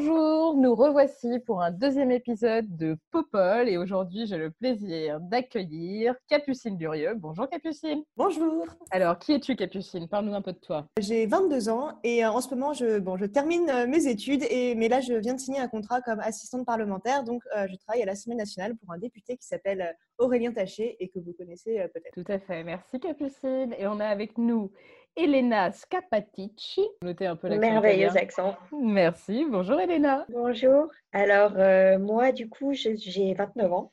Bonjour, nous revoici pour un deuxième épisode de Popol et aujourd'hui j'ai le plaisir d'accueillir Capucine Durieux. Bonjour Capucine. Bonjour, Alors qui es-tu Capucine? Parle-nous un peu de toi. j'ai 22 ans et euh, en ce moment je, bon, je termine euh, mes études, et, mais là je viens de signer un contrat comme assistante parlementaire, donc euh, je travaille à l'Assemblée nationale pour un député qui s'appelle Aurélien Taché et que vous connaissez euh, peut-être. Tout à fait, merci Capucine. Et on a avec nous Elena Scapatici. Notez un peu l'accent Merveilleux italien. accent. Merci, bonjour Elena. Bonjour. Alors, euh, moi, du coup, j'ai 29 ans.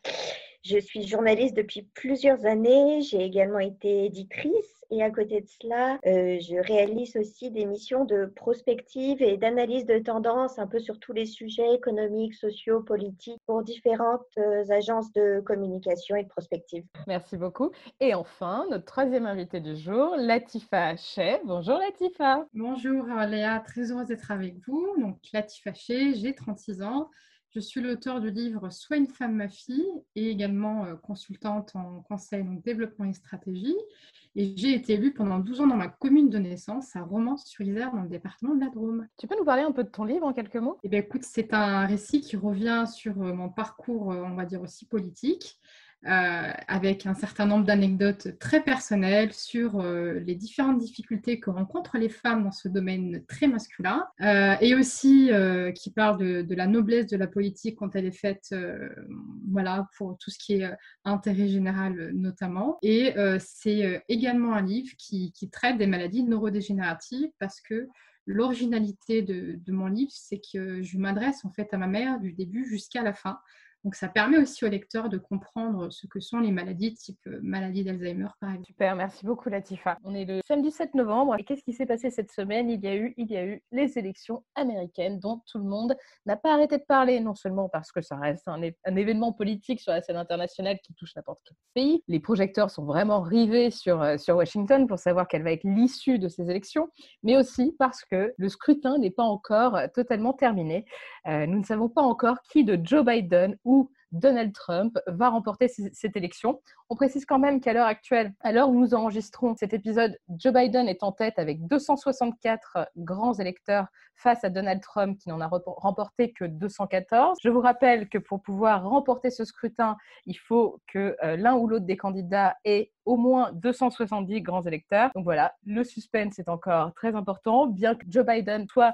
Je suis journaliste depuis plusieurs années. J'ai également été éditrice. Et à côté de cela, euh, je réalise aussi des missions de prospective et d'analyse de tendances un peu sur tous les sujets économiques, sociaux, politiques pour différentes euh, agences de communication et de prospective. Merci beaucoup. Et enfin, notre troisième invitée du jour, Latifa Chey. Bonjour Latifa. Bonjour euh, Léa, très heureuse d'être avec vous. Donc Latifa Faché, j'ai 36 ans. Je suis l'auteur du livre Sois une femme, ma fille et également euh, consultante en conseil, donc développement et stratégie. Et j'ai été élue pendant 12 ans dans ma commune de naissance, à Romans-sur-Isère, dans le département de la Drôme. Tu peux nous parler un peu de ton livre en quelques mots? Eh bien, écoute, c'est un récit qui revient sur euh, mon parcours, euh, on va dire aussi politique, euh, avec un certain nombre d'anecdotes très personnelles sur euh, les différentes difficultés que rencontrent les femmes dans ce domaine très masculin, euh, et aussi qui parle de, la noblesse de la politique quand elle est faite, voilà, pour tout ce qui est intérêt général notamment. Et c'est également un livre qui, qui traite des maladies neurodégénératives parce que l'originalité de, de mon livre, c'est que je m'adresse en fait à ma mère du début jusqu'à la fin. Donc ça permet aussi au lecteur de comprendre ce que sont les maladies type euh, maladie d'Alzheimer par exemple. Super, merci beaucoup Latifa. On est le samedi 7 novembre et qu'est-ce qui s'est passé cette semaine? Il y a eu, il y a eu les élections américaines dont tout le monde n'a pas arrêté de parler, non seulement parce que ça reste un, événement politique sur la scène internationale qui touche n'importe quel pays. Les projecteurs sont vraiment rivés sur, euh, sur Washington pour savoir quelle va être l'issue de ces élections, mais aussi parce que le scrutin n'est pas encore euh, totalement terminé. Nous ne savons pas encore qui de Joe Biden ou Donald Trump va remporter cette élection. On précise quand même qu'à l'heure actuelle, à l'heure où nous enregistrons cet épisode, Joe Biden est en tête avec 264 grands électeurs face à Donald Trump qui n'en a remporté que 214. Je vous rappelle que pour pouvoir remporter ce scrutin, il faut que euh, l'un ou l'autre des candidats ait au moins 270 grands électeurs. Donc voilà, le suspense est encore très important, bien que Joe Biden soit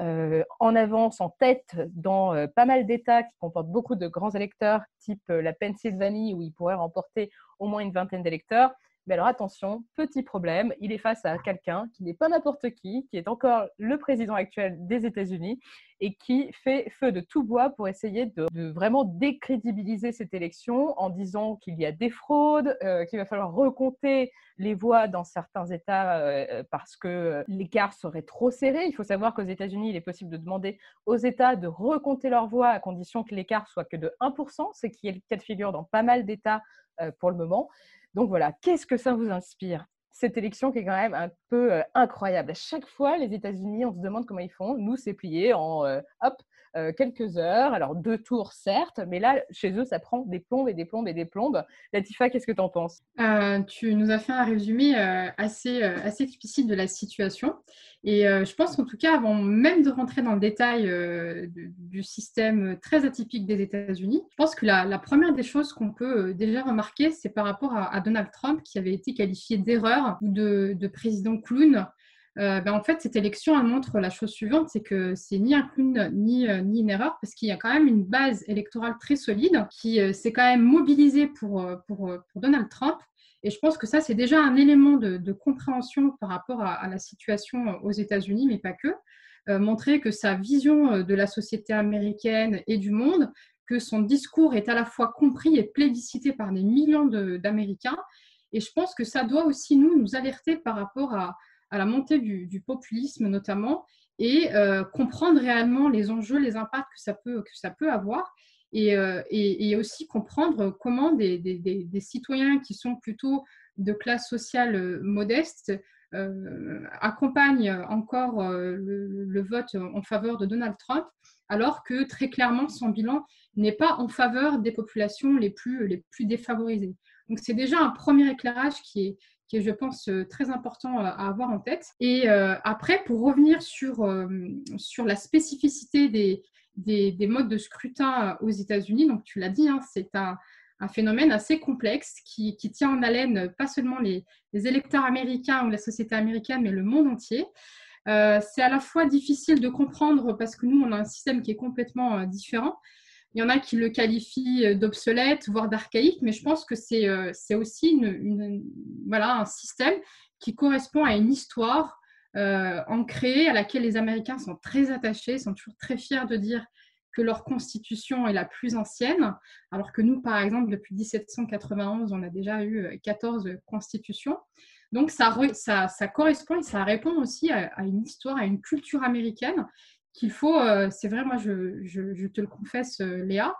euh, en avance, en tête dans euh, pas mal d'États qui comportent beaucoup de grands électeurs, type euh, la Pennsylvanie, où il pourrait remporter au moins une vingtaine d'électeurs. Mais alors attention, petit problème, il est face à quelqu'un qui n'est pas n'importe qui, qui est encore le président actuel des États-Unis et qui fait feu de tout bois pour essayer de, vraiment décrédibiliser cette élection en disant qu'il y a des fraudes, euh, qu'il va falloir recompter les voix dans certains États euh, parce que l'écart serait trop serré. Il faut savoir qu'aux États-Unis, il est possible de demander aux États de recompter leurs voix à condition que l'écart soit que de 1%, ce qui est le cas de figure dans pas mal d'États euh, pour le moment. Donc voilà, qu'est-ce que ça vous inspire? Cette élection qui est quand même un peu euh, incroyable. À chaque fois, les États-Unis, on se demande comment ils font. Nous, c'est plié en euh, hop, euh, quelques heures. Alors, deux tours, certes, mais là, chez eux, ça prend des plombes et des plombes et des plombes. Latifa, qu'est-ce que tu en penses? Euh, tu nous as fait un résumé euh, assez, assez explicite de la situation. Et je pense qu'en tout cas, avant même de rentrer dans le détail du, système très atypique des États-Unis, je pense que la, première des choses qu'on peut déjà remarquer, c'est par rapport à, Donald Trump, qui avait été qualifié d'erreur ou de président clown. Euh, ben, en fait, cette élection, montre la chose suivante, c'est que c'est ni un clown ni, euh, ni une erreur, parce qu'il y a quand même une base électorale très solide qui euh, s'est quand même mobilisée pour, euh, pour, Donald Trump. Et je pense que ça, c'est déjà un élément de, compréhension par rapport à, la situation aux États-Unis, mais pas que. Montrer que sa vision de la société américaine et du monde, que son discours est à la fois compris et plébiscité par des millions d'Américains, Et je pense que ça doit aussi nous, nous alerter par rapport à, la montée du, populisme notamment et comprendre réellement les enjeux, les impacts que ça peut, que ça peut avoir. Et, et, aussi comprendre comment des, citoyens qui sont plutôt de classe sociale modeste euh, accompagne encore euh, le, vote en faveur de Donald Trump, alors que très clairement son bilan n'est pas en faveur des populations les plus, les plus défavorisées. Donc c'est déjà un premier éclairage qui est, qui est, je pense, très important à avoir en tête. Et euh, après, pour revenir sur, sur la spécificité des, des, des, modes de scrutin aux États-Unis, donc tu l'as dit, hein, c'est un, un phénomène assez complexe qui, tient en haleine pas seulement les, électeurs américains ou la société américaine, mais le monde entier. Euh, c'est à la fois difficile de comprendre parce que nous, on a un système qui est complètement euh, différent. Il y en a qui le qualifient euh, d'obsolète, voire d'archaïque, mais je pense que c'est aussi une, voilà, un système qui correspond à une histoire ancrée à laquelle les Américains sont très attachés, sont toujours très fiers de dire que leur constitution est la plus ancienne, alors que nous, par exemple, depuis 1791, on a déjà eu 14 euh, constitutions. Donc, ça, correspond et ça répond aussi à, une histoire, à une culture américaine qu'il faut, euh, c'est vrai, moi, je, te le confesse, euh, Léa,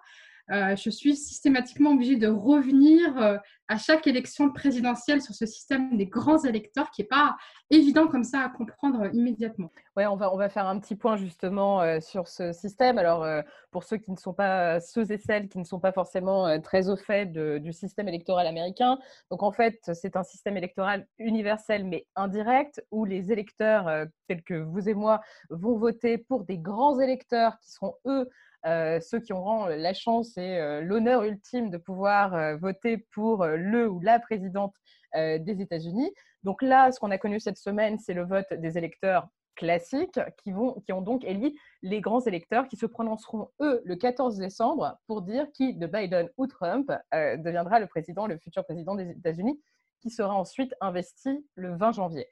euh, je suis systématiquement obligée de revenir euh, à chaque élection présidentielle sur ce système des grands électeurs qui n'est pas évident comme ça à comprendre immédiatement. Oui, on va, on va faire un petit point justement euh, sur ce système. Alors, pour ceux qui ne sont pas, ceux et celles qui ne sont pas forcément très au fait du système électoral américain, donc en fait, c'est un système électoral universel mais indirect où les électeurs tels que vous et moi vont voter pour des grands électeurs qui seront eux euh, ceux qui auront la chance et euh, l'honneur ultime de pouvoir euh, voter pour le ou la présidente des États-Unis. Donc là, ce qu'on a connu cette semaine, c'est le vote des électeurs classiques qui, vont, qui ont donc élu les grands électeurs qui se prononceront, eux, le 14 décembre pour dire qui, de Biden ou Trump, deviendra le président, le futur président des États-Unis, qui sera ensuite investi le 20 janvier.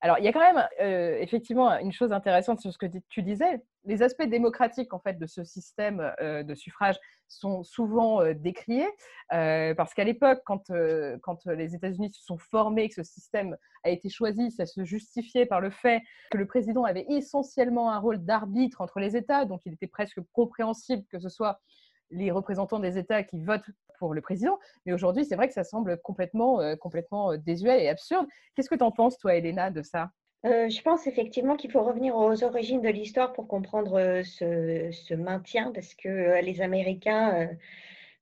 Alors, il y a quand même euh, effectivement une chose intéressante sur ce que tu disais. Les aspects démocratiques en fait de ce système euh, de suffrage sont souvent euh, décriés parce qu'à l'époque, quand, quand les États-Unis se sont formés, que ce système a été choisi, ça se justifiait par le fait que le président avait essentiellement un rôle d'arbitre entre les États, donc il était presque compréhensible que ce soit les représentants des États qui votent pour le président. Mais aujourd'hui, c'est vrai que ça semble complètement, euh, complètement euh, désuet et absurde. Qu'est-ce que tu en penses, toi, Elena, de ça? Euh, je pense effectivement qu'il faut revenir aux origines de l'histoire pour comprendre ce, maintien, parce que les Américains,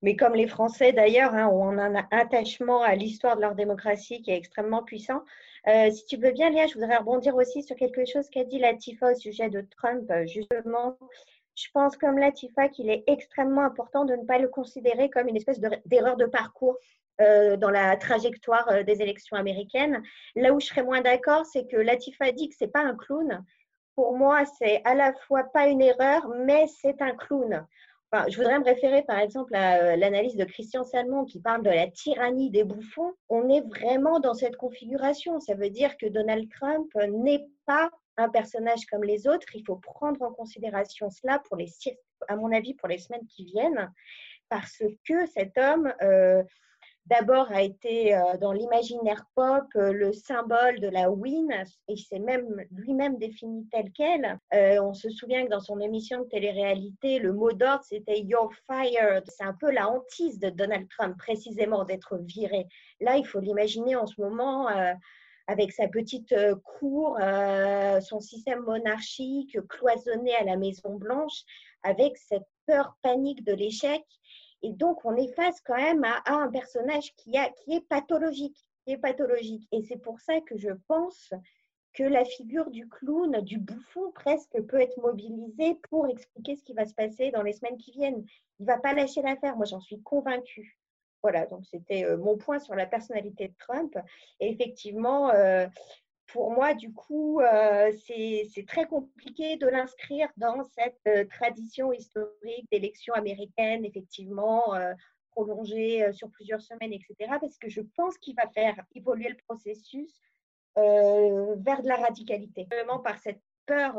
mais comme les Français d'ailleurs, hein, ont un attachement à l'histoire de leur démocratie qui est extrêmement puissant. si tu veux bien, Léa, je voudrais rebondir aussi sur quelque chose qu'a dit Latifa au sujet de Trump, justement je pense comme Latifa qu'il est extrêmement important de ne pas le considérer comme une espèce d'erreur de, parcours euh, dans la trajectoire euh, des élections américaines. Là où je serais moins d'accord, c'est que Latifa dit que ce n'est pas un clown. Pour moi, c'est à la fois pas une erreur, mais c'est un clown. Enfin, je voudrais me référer par exemple à euh, l'analyse de Christian Salmon qui parle de la tyrannie des bouffons. On est vraiment dans cette configuration. Ça veut dire que Donald Trump n'est pas un personnage comme les autres. Il faut prendre en considération cela pour les, à mon avis, pour les semaines qui viennent, parce que cet homme, euh, d'abord, a été euh, dans l'imaginaire pop euh, le symbole de la win, et s'est même lui-même défini tel quel. on se souvient que dans son émission de télé-réalité, le mot d'ordre, c'était You're fired. C'est un peu la hantise de Donald Trump, précisément, d'être viré. Là, il faut l'imaginer en ce moment avec sa petite euh, cour, euh, son système monarchique cloisonné à la Maison Blanche, avec cette peur panique de l'échec. Et donc, on est face quand même à, un personnage qui, qui est pathologique. Qui est pathologique. Et c'est pour ça que je pense que la figure du clown, du bouffon presque, peut être mobilisée pour expliquer ce qui va se passer dans les semaines qui viennent. Il ne va pas lâcher l'affaire, moi j'en suis convaincue. Voilà, donc c'était euh, mon point sur la personnalité de Trump. Et effectivement, euh, pour moi, du coup, euh, c'est très compliqué de l'inscrire dans cette tradition historique d'élection américaine, effectivement, prolongée sur plusieurs semaines, etc. Parce que je pense qu'il va faire évoluer le processus vers de la radicalité, par cette peur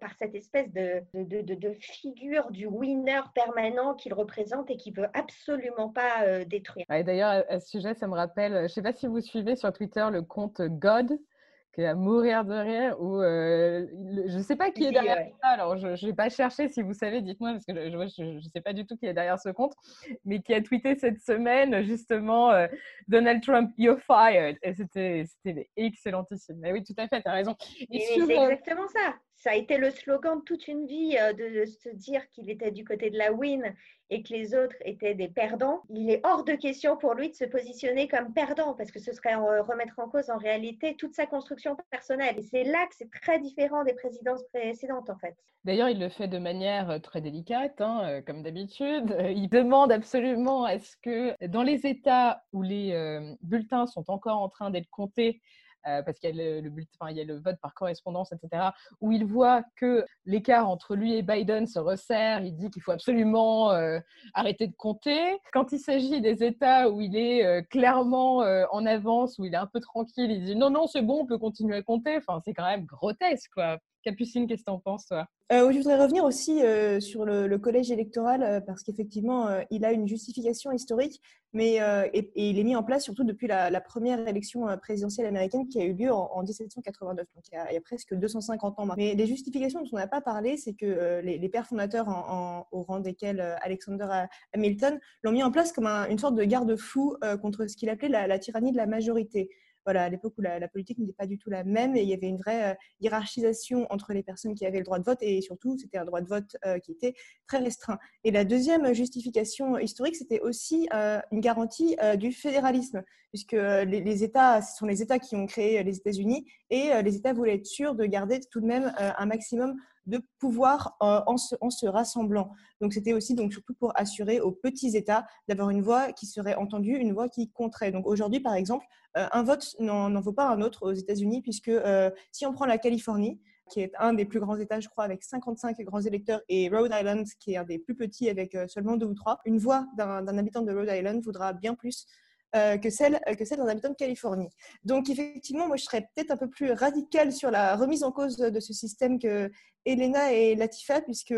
par cette espèce de, de, de, figure du winner permanent qu'il représente et qui veut absolument pas détruire. Et d'ailleurs, à ce sujet, ça me rappelle, je ne sais pas si vous suivez sur Twitter le compte God à mourir de rire, ou euh, je ne sais pas qui est derrière ça, alors je ne vais pas chercher, si vous savez, dites-moi, parce que je ne sais pas du tout qui est derrière ce compte, mais qui a tweeté cette semaine justement euh, Donald Trump, you're fired. Et c'était excellentissime. Mais oui, tout à fait, tu as raison. C'est euh, exactement ça ça a été le slogan de toute une vie euh, de, se dire qu'il était du côté de la win et que les autres étaient des perdants. Il est hors de question pour lui de se positionner comme perdant parce que ce serait remettre en cause en réalité toute sa construction personnelle. Et c'est là que c'est très différent des présidences précédentes en fait. D'ailleurs, il le fait de manière euh, très délicate, hein, euh, comme d'habitude. Il demande absolument à ce que dans les États où les bulletins sont encore en train d'être comptés, euh, parce qu'il y, a le, vote par correspondance, etc., où il voit que l'écart entre lui et Biden se resserre, il dit qu'il faut absolument euh, arrêter de compter. Quand il s'agit des États où il est euh, clairement en avance, où il est un peu tranquille, il dit non, non, c'est bon, on peut continuer à compter. Enfin, c'est quand même grotesque, quoi. Capucine, qu'est-ce que tu en penses, toi? Euh, Je voudrais revenir aussi euh, sur le, collège électoral, euh, parce qu'effectivement, il a une justification historique, mais et, il est mis en place surtout depuis la, première élection présidentielle américaine qui a eu lieu en, 1789, donc il y, a, presque 250 ans. Mais les justifications dont on n'a pas parlé, c'est que les, pères fondateurs, au rang desquels Alexander Hamilton, l'ont mis en place comme une sorte de garde-fou contre ce qu'il appelait la tyrannie de la majorité voilà, à l'époque où la, politique n'était pas du tout la même et il y avait une vraie euh, hiérarchisation entre les personnes qui avaient le droit de vote et surtout c'était un droit de vote euh, qui était très restreint. Et la deuxième justification historique, c'était aussi euh, une garantie du fédéralisme, puisque les, États, ce sont les États qui ont créé les États-Unis et les États voulaient être sûrs de garder tout de même un maximum de pouvoir en, se, en, se, rassemblant. Donc c'était aussi donc surtout pour assurer aux petits États d'avoir une voix qui serait entendue, une voix qui compterait. Donc aujourd'hui, par exemple, euh, un vote n'en vaut pas un autre aux États-Unis, puisque euh, si on prend la Californie, qui est un des plus grands États, je crois, avec 55 grands électeurs, et Rhode Island, qui est un des plus petits, avec euh, seulement deux ou trois, une voix d'un habitant de Rhode Island vaudra bien plus que celle, que celle d'un habitant de Californie. Donc effectivement, moi je serais peut-être un peu plus radicale sur la remise en cause de ce système que Elena et Latifa, puisque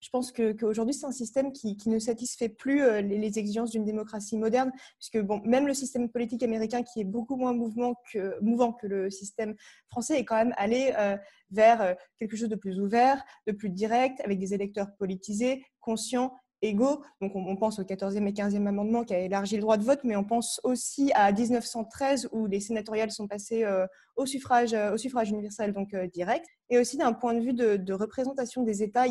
je pense qu'aujourd'hui, c'est un système qui, ne satisfait plus euh, les, exigences d'une démocratie moderne, puisque bon, même le système politique américain, qui est beaucoup moins mouvant que le système français, est quand même allé euh, vers euh, quelque chose de plus ouvert, de plus direct, avec des électeurs politisés, conscients égaux. Donc on, pense au 14e et 15e amendement qui a élargi le droit de vote, mais on pense aussi à 1913 où les sénatoriales sont passées euh, au, suffrage, euh, au suffrage universel, donc euh, direct. Et aussi d'un point de vue de, représentation des États,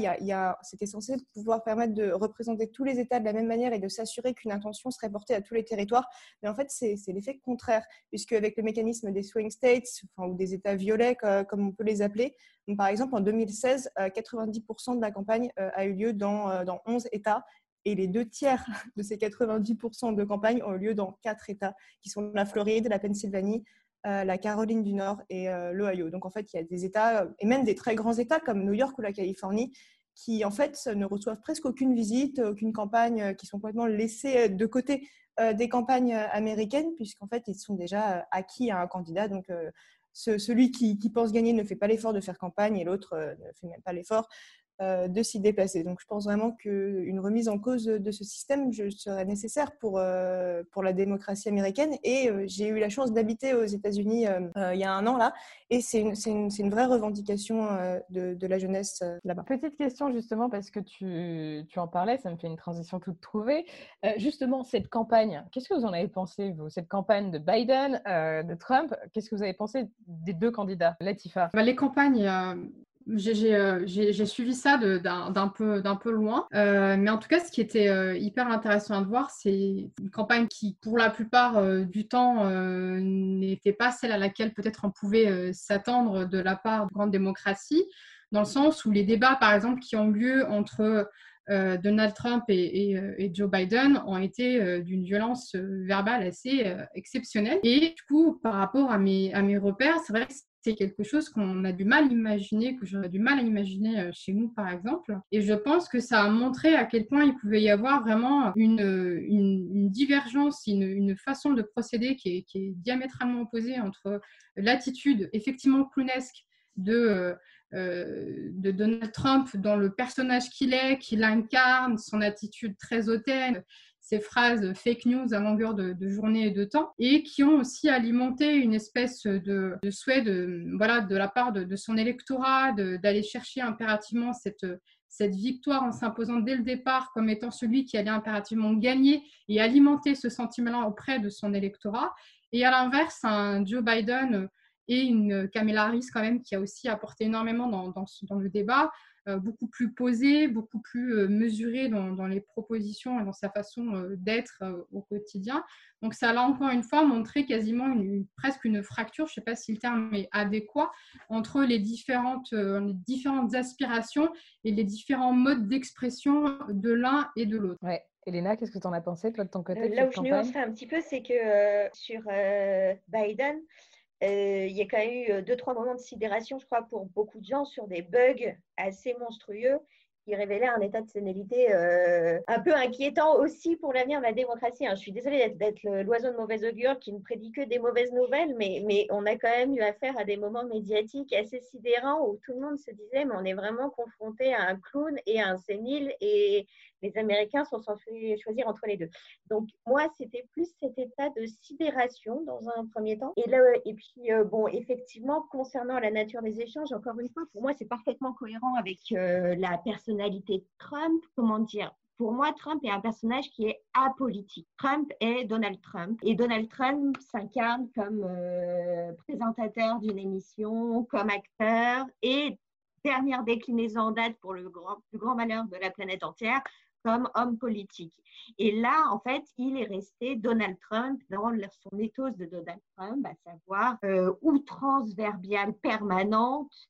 c'était censé pouvoir permettre de représenter tous les États de la même manière et de s'assurer qu'une intention serait portée à tous les territoires. Mais en fait, c'est, l'effet contraire, puisque avec le mécanisme des swing states, enfin, ou des États violets, comme on peut les appeler, par exemple, en 2016, 90% de la campagne a eu lieu dans, dans 11 États et les deux tiers de ces 90% de campagne ont eu lieu dans quatre États, qui sont la Floride, la Pennsylvanie, euh, la Caroline du Nord et euh, l'Ohio. Donc en fait, il y a des États, et même des très grands États comme New York ou la Californie, qui en fait ne reçoivent presque aucune visite, aucune campagne, euh, qui sont complètement laissés de côté des campagnes américaines, puisqu'en fait, ils sont déjà acquis à un candidat. Donc celui qui, pense gagner ne fait pas l'effort de faire campagne et l'autre ne fait même pas l'effort. Euh, de s'y déplacer. Donc je pense vraiment qu'une remise en cause de ce système serait nécessaire pour, euh, pour la démocratie américaine. Et euh, j'ai eu la chance d'habiter aux États-Unis il y a un an là, et c'est une, une, une, vraie revendication de, de, la jeunesse là-bas. Petite question justement, parce que tu, tu, en parlais, ça me fait une transition toute trouvée. justement, cette campagne, qu'est-ce que vous en avez pensé, vous Cette campagne de Biden, de Trump, qu'est-ce que vous avez pensé des deux candidats Latifa? Bah, Les campagnes euh, j'ai suivi ça d'un peu, peu loin. Euh, mais en tout cas, ce qui était euh, hyper intéressant de voir, c'est une campagne qui, pour la plupart du temps, n'était pas celle à laquelle peut-être on pouvait s'attendre de la part de grande démocratie, dans le sens où les débats, par exemple, qui ont lieu entre Donald Trump et, Joe Biden ont été d'une violence verbale assez exceptionnelle. Et du coup, par rapport à mes, à mes repères, c'est vrai que c'est quelque chose qu'on a du mal à imaginer, que j'aurais du mal à imaginer euh, chez nous, par exemple. Et je pense que ça a montré à quel point il pouvait y avoir vraiment une, une, divergence, une, une, façon de procéder qui est, qui est diamétralement opposée entre l'attitude effectivement clownesque de, de Donald Trump dans le personnage qu'il est, qu'il incarne, son attitude très hautaine, ces phrases fake news à longueur de, journée et de temps, et qui ont aussi alimenté une espèce de, souhait de, voilà, de la part de, son électorat d'aller chercher impérativement cette, cette victoire en s'imposant dès le départ comme étant celui qui allait impérativement gagner et alimenter ce sentiment-là auprès de son électorat. Et à l'inverse, un Joe Biden et une Kamala Harris quand même qui a aussi apporté énormément dans, dans, le débat, beaucoup plus posé, beaucoup plus euh, mesuré dans, les propositions et dans sa façon euh, d'être au quotidien. Donc ça a encore une fois montré quasiment une, presque une fracture, je ne sais pas si le terme est adéquat, entre les différentes, les différentes aspirations et les différents modes d'expression de l'un et de l'autre. Ouais. Elena, qu'est-ce que tu en as pensé, toi, de ton côté Là où je nuancerais un petit peu, c'est que sur Biden, euh, il y a quand même eu euh, deux, trois moments de sidération, je crois, pour beaucoup de gens sur des bugs assez monstrueux qui révélaient un état de sénilité euh, un peu inquiétant aussi pour l'avenir de la démocratie. Hein. Je suis désolée d'être l'oiseau de mauvaise augure qui ne prédit que des mauvaises nouvelles, mais, on a quand même eu affaire à des moments médiatiques assez sidérants où tout le monde se disait, mais on est vraiment confronté à un clown et à un sénile et les Américains sont censés choisir entre les deux. Donc, moi, c'était plus cet état de sidération dans un premier temps. Et, là, et puis, euh, bon, effectivement, concernant la nature des échanges, encore une fois, pour moi, c'est parfaitement cohérent avec euh, la personnalité Trump. Comment dire pour moi, Trump est un personnage qui est apolitique. Trump est Donald Trump. Et Donald Trump s'incarne comme euh, présentateur d'une émission, comme acteur et dernière déclinaison en date pour le plus grand malheur de la planète entière, comme homme politique. Et là, en fait, il est resté Donald Trump dans son éthos de Donald Trump, à savoir euh, outrance permanente.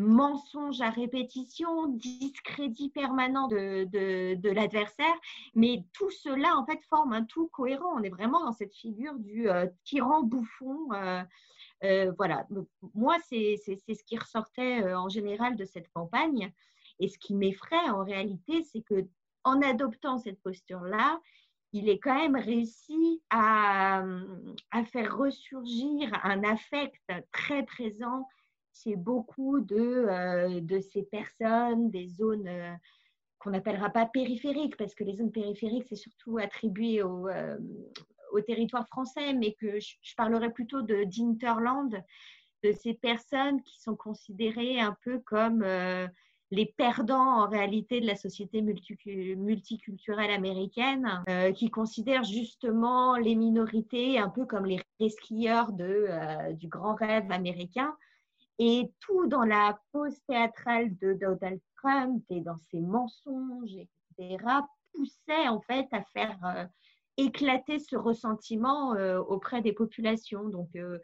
Mensonge à répétition, discrédit permanent de, de, l'adversaire, mais tout cela en fait forme un tout cohérent. On est vraiment dans cette figure du euh, tyran bouffon. Euh, euh, voilà, moi, c'est ce qui ressortait euh, en général de cette campagne. Et ce qui m'effraie en réalité, c'est que en adoptant cette posture-là, il est quand même réussi à, à, faire ressurgir un affect très présent chez beaucoup de, euh, de ces personnes des zones qu'on n'appellera pas périphériques, parce que les zones périphériques, c'est surtout attribué aux, au territoire français, mais que je, parlerai plutôt de d'Interland, de ces personnes qui sont considérées un peu comme euh, les perdants en réalité de la société multiculturelle américaine, euh, qui considèrent justement les minorités un peu comme les resquilleurs de, euh, du grand rêve américain. Et tout dans la pose théâtrale de Donald Trump et dans ses mensonges, etc., poussait en fait à faire éclater ce ressentiment euh, auprès des populations. Donc, euh,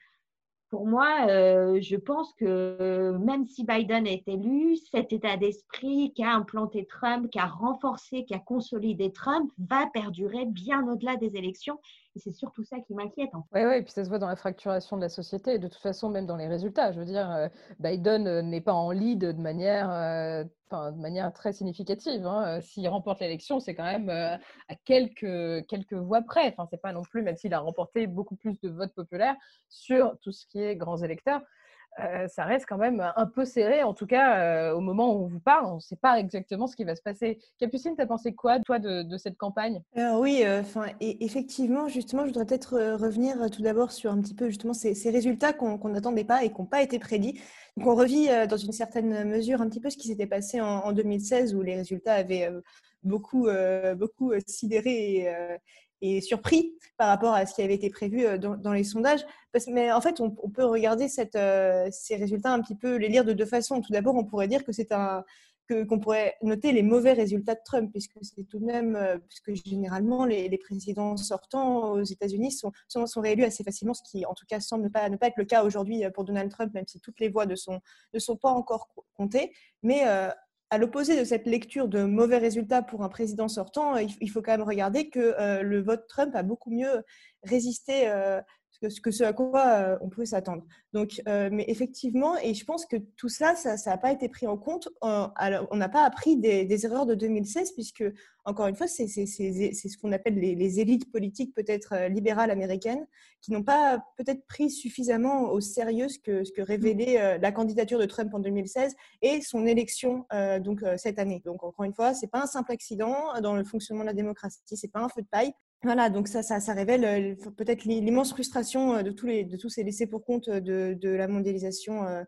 pour moi, euh, je pense que même si Biden est élu, cet état d'esprit qu'a implanté Trump, qu'a renforcé, qu'a consolidé Trump, va perdurer bien au-delà des élections. Et c'est surtout ça qui m'inquiète. Oui, ouais, et puis ça se voit dans la fracturation de la société, et de toute façon, même dans les résultats. Je veux dire, Biden n'est pas en lead de manière, de manière très significative. Hein. S'il remporte l'élection, c'est quand même à quelques, quelques voix près. Enfin, c'est pas non plus, même s'il a remporté beaucoup plus de votes populaires sur tout ce qui est grands électeurs. Euh, ça reste quand même un peu serré. En tout cas, euh, au moment où on vous parle, on ne sait pas exactement ce qui va se passer. Capucine, tu as pensé quoi, toi, de, cette campagne? Oui, euh, enfin, effectivement, justement, je voudrais peut-être revenir tout d'abord sur un petit peu justement ces, résultats qu'on n'attendait pas et qui n'ont pas été prédits. Donc, on revit dans une certaine mesure un petit peu ce qui s'était passé en, 2016 où les résultats avaient beaucoup, beaucoup sidéré et surpris par rapport à ce qui avait été prévu euh, dans, les sondages. Mais en fait, on, peut regarder euh, ces résultats un petit peu, les lire de deux façons. Tout d'abord, on pourrait dire que c'est un, qu'on pourrait noter les mauvais résultats de Trump, puisque c'est tout de même, euh, puisque généralement les, présidents sortants aux États-Unis sont, sont, réélus assez facilement, ce qui en tout cas semble ne pas, ne pas être le cas aujourd'hui pour Donald Trump, même si toutes les voix ne sont, ne sont pas encore comptées. Mais à l'opposé de cette lecture de mauvais résultats pour un président sortant, il faut quand même regarder que le vote Trump a beaucoup mieux résisté ce, que ce à quoi euh, on pouvait s'attendre. Donc, euh, mais effectivement, et je pense que tout ça, ça n'a pas été pris en compte. on n'a pas appris des, erreurs de 2016, puisque, encore une fois, c'est ce qu'on appelle les, élites politiques, peut-être euh, libérales américaines, qui n'ont pas peut-être pris suffisamment au sérieux ce que, ce que révélait la candidature de Trump en 2016 et son élection donc cette année. Donc, encore une fois, c'est pas un simple accident dans le fonctionnement de la démocratie, c'est pas un feu de paille. Voilà, donc ça, ça, révèle euh, peut-être l'immense frustration euh, de tous, les, de tous ces laissés pour compte de, de la mondialisation euh,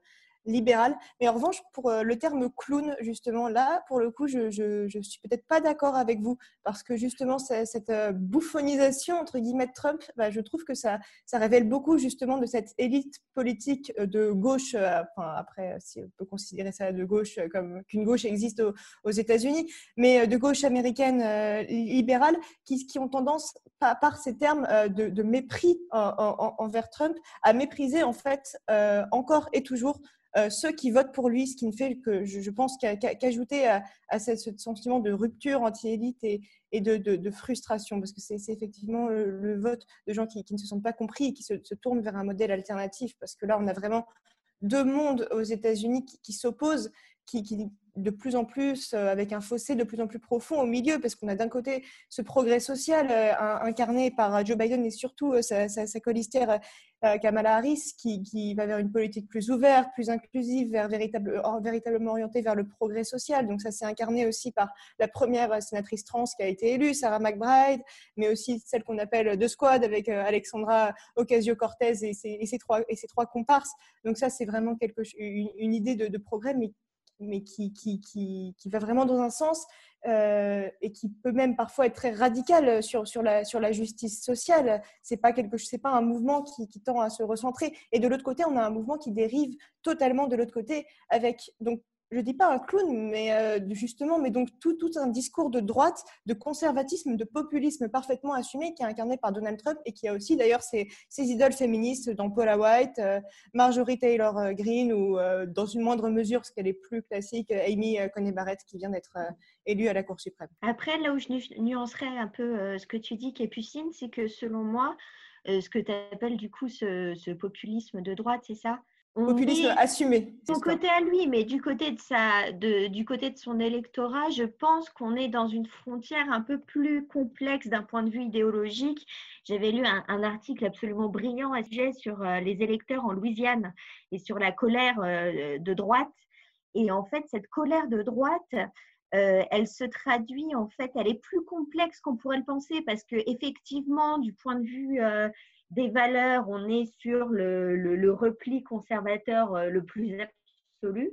libéral. Mais en revanche, pour euh, le terme clown, justement, là, pour le coup, je ne suis peut-être pas d'accord avec vous, parce que justement, cette euh, bouffonisation, entre guillemets, de Trump, bah, je trouve que ça, ça révèle beaucoup, justement, de cette élite politique euh, de gauche, enfin, après, si on peut considérer ça de gauche, comme qu'une gauche existe aux, États-Unis, mais de gauche américaine libérale, qui, qui ont tendance, par, ces termes de, mépris envers Trump, à mépriser, en fait, encore et toujours ceux qui votent pour lui, ce qui ne fait que je, pense qu'ajouter à, ce, sentiment de rupture anti-élite et, de, frustration, parce que c'est effectivement le, vote de gens qui, ne se sentent pas compris et qui se, tournent vers un modèle alternatif, parce que là, on a vraiment deux mondes aux États-Unis qui, s'opposent, qui, de plus en plus, euh, avec un fossé de plus en plus profond au milieu, parce qu'on a d'un côté ce progrès social euh, incarné par Joe Biden et surtout euh, sa, sa, colistière Kamala Harris, qui, va vers une politique plus ouverte, plus inclusive, vers véritable, véritablement orientée vers le progrès social. Donc ça s'est incarné aussi par la première sénatrice trans qui a été élue, Sarah McBride, mais aussi celle qu'on appelle The Squad avec Alexandra Ocasio-Cortez et ses, trois, et ses trois comparses. Donc ça, c'est vraiment quelque, une, une idée de, de progrès, mais qui, va vraiment dans un sens euh, et qui peut même parfois être très radical sur, la, justice sociale. Ce n'est pas, quelque, pas un mouvement qui, qui, tend à se recentrer. Et de l'autre côté, on a un mouvement qui dérive totalement de l'autre côté avec donc je dis pas un clown, mais euh, justement, mais donc tout, tout, un discours de droite, de conservatisme, de populisme parfaitement assumé qui est incarné par Donald Trump et qui a aussi d'ailleurs ses, idoles féministes dans Paula White, euh, Marjorie Taylor euh, Greene ou dans une moindre mesure, ce qu'elle est plus classique, Amy Coney Barrett qui vient d'être élue à la Cour suprême. Après, là où je nuancerais un peu ce que tu dis, Capucine, c'est que selon moi, ce que tu appelles du coup ce populisme de droite, c'est ça? Populisme assumé. Son côté à lui, mais du côté de, sa, de, du côté de son électorat, je pense qu'on est dans une frontière un peu plus complexe d'un point de vue idéologique. J'avais lu un, article absolument brillant à sujet sur euh, les électeurs en Louisiane et sur la colère euh, de droite. Et en fait, cette colère de droite, euh, elle se traduit, en fait, elle est plus complexe qu'on pourrait le penser parce que effectivement, du point de vue des valeurs, on est sur le, repli conservateur euh, le plus absolu,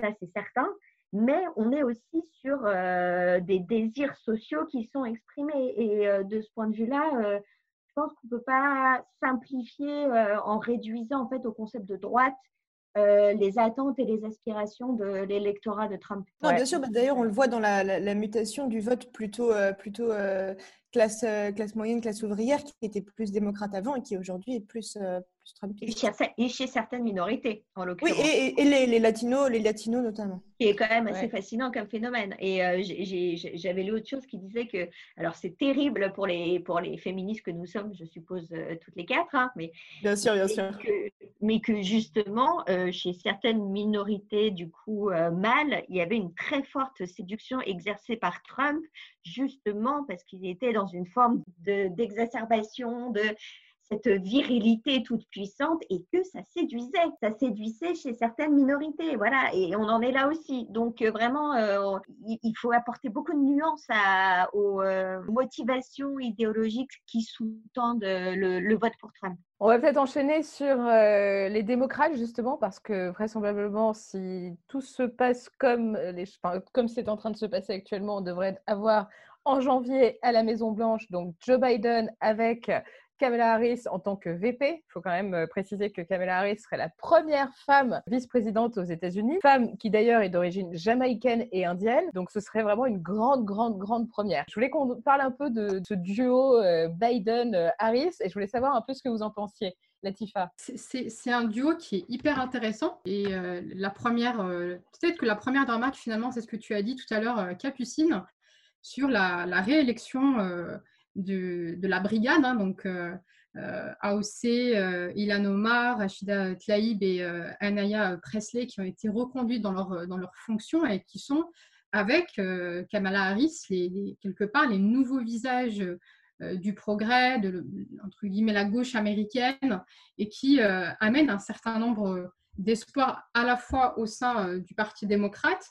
ça c'est certain, mais on est aussi sur euh, des désirs sociaux qui sont exprimés. Et euh, de ce point de vue-là, je pense qu'on ne peut pas simplifier en réduisant en fait au concept de droite les attentes et les aspirations de l'électorat de Trump. Non, bien sûr, bah, d'ailleurs, on le voit dans la, mutation du vote plutôt, plutôt classe, euh, classe moyenne, classe ouvrière, qui était plus démocrate avant et qui aujourd'hui est plus, euh, plus trumpiste. Et chez, certaines minorités, en l'occurrence. Oui, et, les, les, latinos, les latinos notamment. Qui est quand même assez fascinant comme phénomène. Et euh, j'avais lu autre chose qui disait que, alors c'est terrible pour les, pour les féministes que nous sommes, je suppose, toutes les quatre, hein, mais, bien sûr, bien sûr. Que, mais que justement, chez certaines minorités, du coup, mâles, il y avait une très forte séduction exercée par Trump, justement parce qu'il était dans une forme d'exacerbation de, cette virilité toute puissante et que ça séduisait, ça séduisait chez certaines minorités, voilà, et on en est là aussi. Donc euh, vraiment, euh, il faut apporter beaucoup de nuances aux euh, motivations idéologiques qui sous-tendent le, vote pour Trump. On va peut-être enchaîner sur les démocrates justement parce que vraisemblablement, si tout se passe comme comme c'est en train de se passer actuellement, on devrait avoir en janvier à la Maison Blanche, donc Joe Biden avec Kamala Harris en tant que VP. Il faut quand même euh, préciser que Kamala Harris serait la première femme vice-présidente aux États-Unis, femme qui d'ailleurs est d'origine jamaïcaine et indienne. Donc ce serait vraiment une grande, grande, grande première. Je voulais qu'on parle un peu de ce duo euh, Biden-Harris et je voulais savoir un peu ce que vous en pensiez. Latifa. C'est un duo qui est hyper intéressant. Et euh, la première, peut-être que la première remarque, finalement, c'est ce que tu as dit tout à l'heure, Capucine, sur la, la réélection de, la brigade, hein, donc euh, euh, AOC, euh, Ilan Omar, Rachida Tlaib et Anaya Presley qui ont été reconduites dans leur, dans leur et qui sont avec Kamala Harris, les, quelque part, les nouveaux visages du progrès, de entre guillemets la gauche américaine, et qui amènent un certain nombre d'espoirs à la fois au sein du Parti démocrate,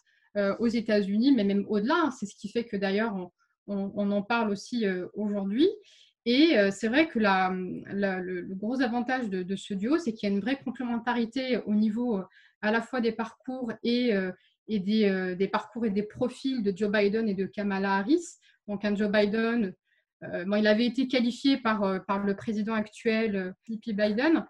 aux États-Unis, mais même au-delà. C'est ce qui fait que d'ailleurs, on, en parle aussi euh, aujourd'hui. Et euh, c'est vrai que le, gros avantage de, ce duo, c'est qu'il y a une vraie complémentarité au niveau euh, à la fois des parcours et, des, parcours et des profils de Joe Biden et de Kamala Harris. Donc un Joe Biden, il avait été qualifié par, le président actuel, P. Biden,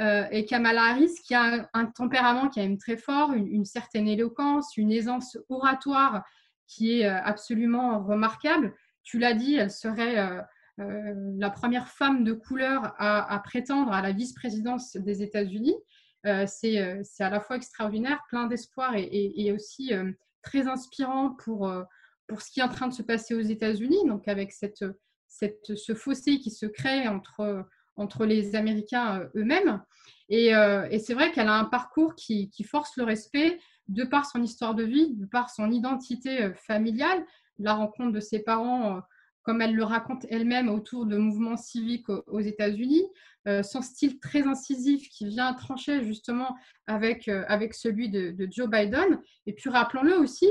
et Kamala Harris qui a un, tempérament qui est même très fort, une, certaine éloquence, une aisance oratoire qui est euh, absolument remarquable. Tu l'as dit, elle serait euh, euh, la première femme de couleur à, prétendre à la vice-présidence des États-Unis. c'est à la fois extraordinaire, plein d'espoir et, aussi très inspirant pour, pour ce qui est en train de se passer aux États-Unis, donc avec cette, cette, ce fossé qui se crée entre, entre les Américains eux-mêmes. Et, et c'est vrai qu'elle a un parcours qui, qui, force le respect de par son histoire de vie, de par son identité euh, familiale, la rencontre de ses parents, euh, comme elle le raconte elle-même, autour de mouvements civiques aux États-Unis, euh, son style très incisif qui vient trancher justement avec, avec celui de, Joe Biden. Et puis rappelons-le aussi,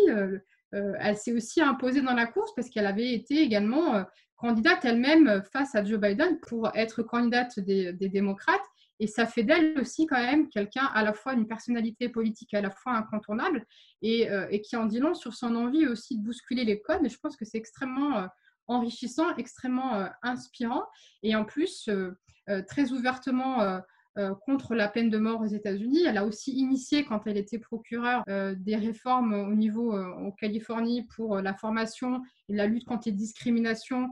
elle s'est aussi imposée dans la course parce qu'elle avait été également candidate elle-même face à Joe Biden pour être candidate des démocrates. Et ça fait d'elle aussi quand même quelqu'un à la fois une personnalité politique à la fois incontournable et, euh, qui en dit long sur son envie aussi de bousculer les codes. Et je pense que c'est extrêmement euh, enrichissant, extrêmement euh, inspirant et en plus très ouvertement contre la peine de mort aux États-Unis. Elle a aussi initié, quand elle était procureure, des réformes au niveau en Californie pour la formation et la lutte contre les discriminations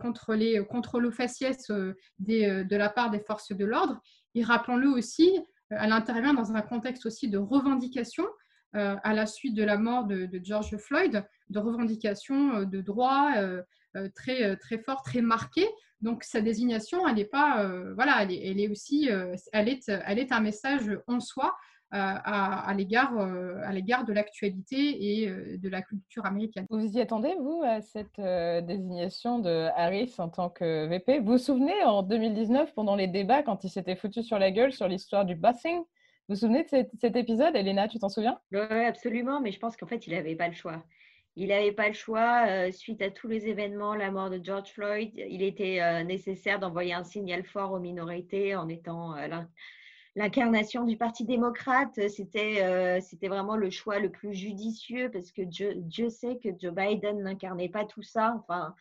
contre les contrôles aux faciès euh, euh, de la part des forces de l'ordre. Et rappelons-le aussi, euh, elle intervient dans un contexte aussi de revendication à la suite de la mort de, George Floyd, de revendication de droits très, très fort, très marqués. Donc sa désignation, elle n'est pas, voilà, elle est aussi, elle est, elle est un message en soi à, l'égard euh, à l'égard de l'actualité et euh, de la culture américaine. Vous y attendez, vous, à cette euh, désignation de Harris en tant que VP Vous vous souvenez, en 2019, pendant les débats, quand il s'était foutu sur la gueule sur l'histoire du busing? Vous vous souvenez de cet, épisode, Elena, tu t'en souviens? Oui, absolument, mais je pense qu'en fait, il n'avait pas le choix. Il n'avait pas le choix, suite à tous les événements, la mort de George Floyd, il était nécessaire d'envoyer un signal fort aux minorités en étant l'incarnation du Parti démocrate, euh, c'était euh, c'était vraiment le choix le plus judicieux parce que Dieu, Dieu sait que Joe Biden n'incarnait pas tout ça. Enfin,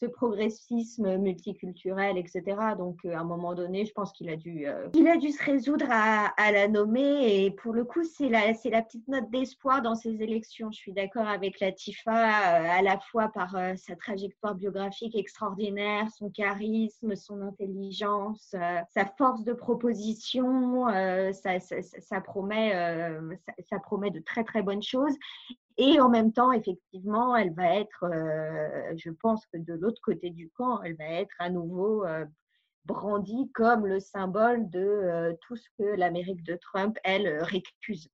ce progressisme multiculturel, etc. Donc, euh, à un moment donné, je pense qu'il a dû, euh, se résoudre à, la nommer. Et pour le coup, c'est la, petite note d'espoir dans ces élections. Je suis d'accord avec Latifa, euh, à la fois par sa trajectoire biographique extraordinaire, son charisme, son intelligence, sa force de proposition. Ça, ça, ça, promet de très très bonnes choses. Et en même temps, effectivement, elle va être, euh, je pense que de l'autre côté du camp, elle va être à nouveau euh, brandie comme le symbole de euh, tout ce que l'Amérique de Trump, elle, récuse.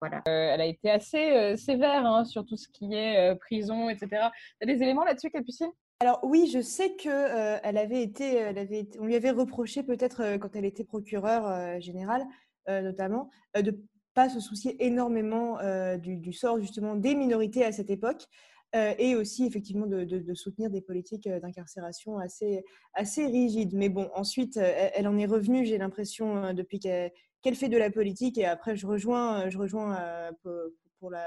Voilà. elle a été assez sévère hein, sur tout ce qui est prison, etc. Tu as des éléments là-dessus, Capucine? Alors oui, je sais que elle avait été, elle avait on lui avait reproché peut-être quand elle était procureure générale, notamment, de pas se soucier énormément euh, du, sort justement des minorités à cette époque. Euh, et aussi effectivement de, soutenir des politiques euh, d'incarcération assez, assez rigides. Mais bon, ensuite, elle, en est revenue, j'ai l'impression, depuis qu'elle fait de la politique. Et après, je rejoins, je rejoins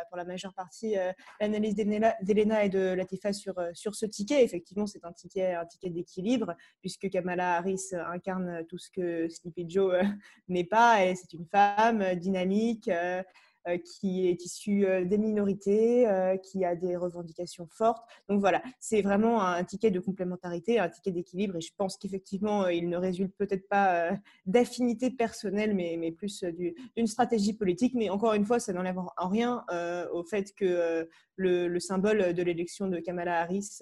pour, la, majeure partie l'analyse d'Elena et de Latifa sur, sur ce ticket. Effectivement, c'est un ticket, un ticket d'équilibre, puisque Kamala Harris incarne tout ce que Sleepy Joe n'est pas. Et c'est une femme dynamique, euh, qui est issu euh, des minorités, euh, qui a des revendications fortes. Donc voilà, c'est vraiment un ticket de complémentarité, un ticket d'équilibre. Et je pense qu'effectivement, il ne résulte peut-être pas d'affinité personnelle, mais, mais plus d'une stratégie politique. Mais encore une fois, ça n'enlève en rien au fait que le, symbole de l'élection de Kamala Harris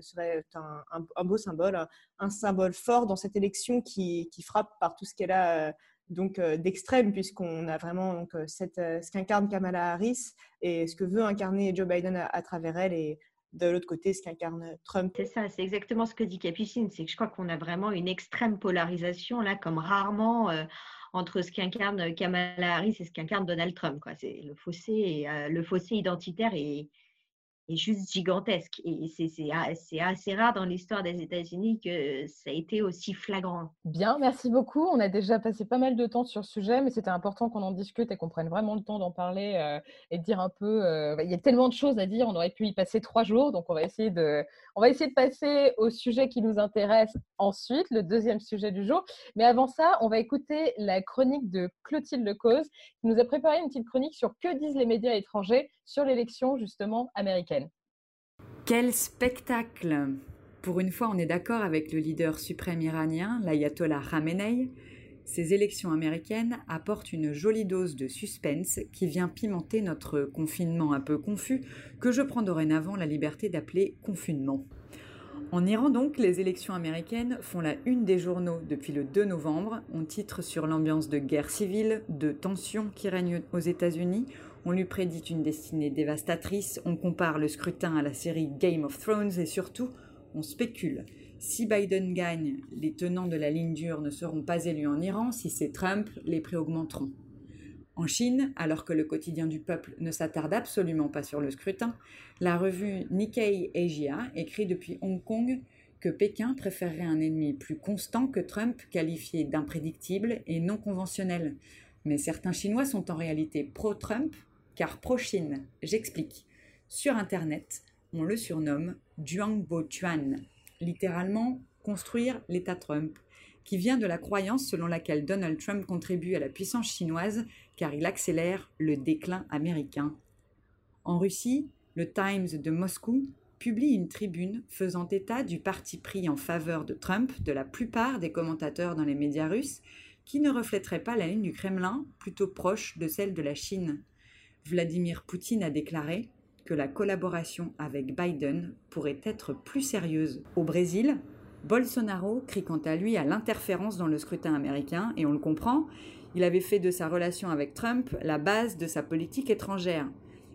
serait un, beau symbole, un, symbole fort dans cette élection qui frappe par tout ce qu'elle a donc euh, d'extrême, puisqu'on a vraiment donc, euh, cette, euh, ce qu'incarne Kamala Harris et ce que veut incarner Joe Biden à, travers elle, et de l'autre côté, ce qu'incarne Trump. C'est ça, c'est exactement ce que dit Capucine, c'est que je crois qu'on a vraiment une extrême polarisation, là, comme rarement. entre ce qu'incarne Kamala Harris et ce qu'incarne Donald Trump. Quoi. C'est le fossé, le fossé identitaire est, est juste gigantesque. Et c'est assez rare dans l'histoire des États-Unis que ça a été aussi flagrant. Bien, merci beaucoup. On a déjà passé pas mal de temps sur ce sujet, mais c'était important qu'on en discute et qu'on prenne vraiment le temps d'en parler euh, et de dire un peu. Euh, il y a tellement de choses à dire, on aurait pu y passer trois jours, donc on va essayer de, on va essayer de passer au sujet qui nous intéresse ensuite, le deuxième sujet du jour. Mais avant ça, on va écouter la chronique de Clotilde Lecause, qui nous a préparé une petite chronique sur que disent les médias étrangers sur l'élection justement américaine. Quel spectacle Pour une fois, on est d'accord avec le leader suprême iranien, l'ayatollah Khamenei. Ces élections américaines apportent une jolie dose de suspense qui vient pimenter notre confinement un peu confus, que je prends dorénavant la liberté d'appeler confinement. En Iran donc, les élections américaines font la une des journaux depuis le 2 novembre. On titre sur l'ambiance de guerre civile, de tension qui règne aux États-Unis, on lui prédit une destinée dévastatrice, on compare le scrutin à la série Game of Thrones et surtout, on spécule. Si Biden gagne, les tenants de la ligne dure ne seront pas élus en Iran, si c'est Trump, les prix augmenteront. En Chine, alors que le quotidien du peuple ne s'attarde absolument pas sur le scrutin, la revue Nikkei Asia écrit depuis Hong Kong que Pékin préférerait un ennemi plus constant que Trump, qualifié d'imprédictible et non conventionnel. Mais certains Chinois sont en réalité pro-Trump car pro-Chine, j'explique. Sur Internet, on le surnomme Duangbo Chuan, littéralement construire l'État Trump, qui vient de la croyance selon laquelle Donald Trump contribue à la puissance chinoise car il accélère le déclin américain. En Russie, le Times de Moscou publie une tribune faisant état du parti pris en faveur de Trump de la plupart des commentateurs dans les médias russes qui ne reflèteraient pas la ligne du Kremlin, plutôt proche de celle de la Chine. Vladimir Poutine a déclaré que la collaboration avec Biden pourrait être plus sérieuse. Au Brésil, Bolsonaro crie quant à lui à l'interférence dans le scrutin américain, et on le comprend, il avait fait de sa relation avec Trump la base de sa politique étrangère.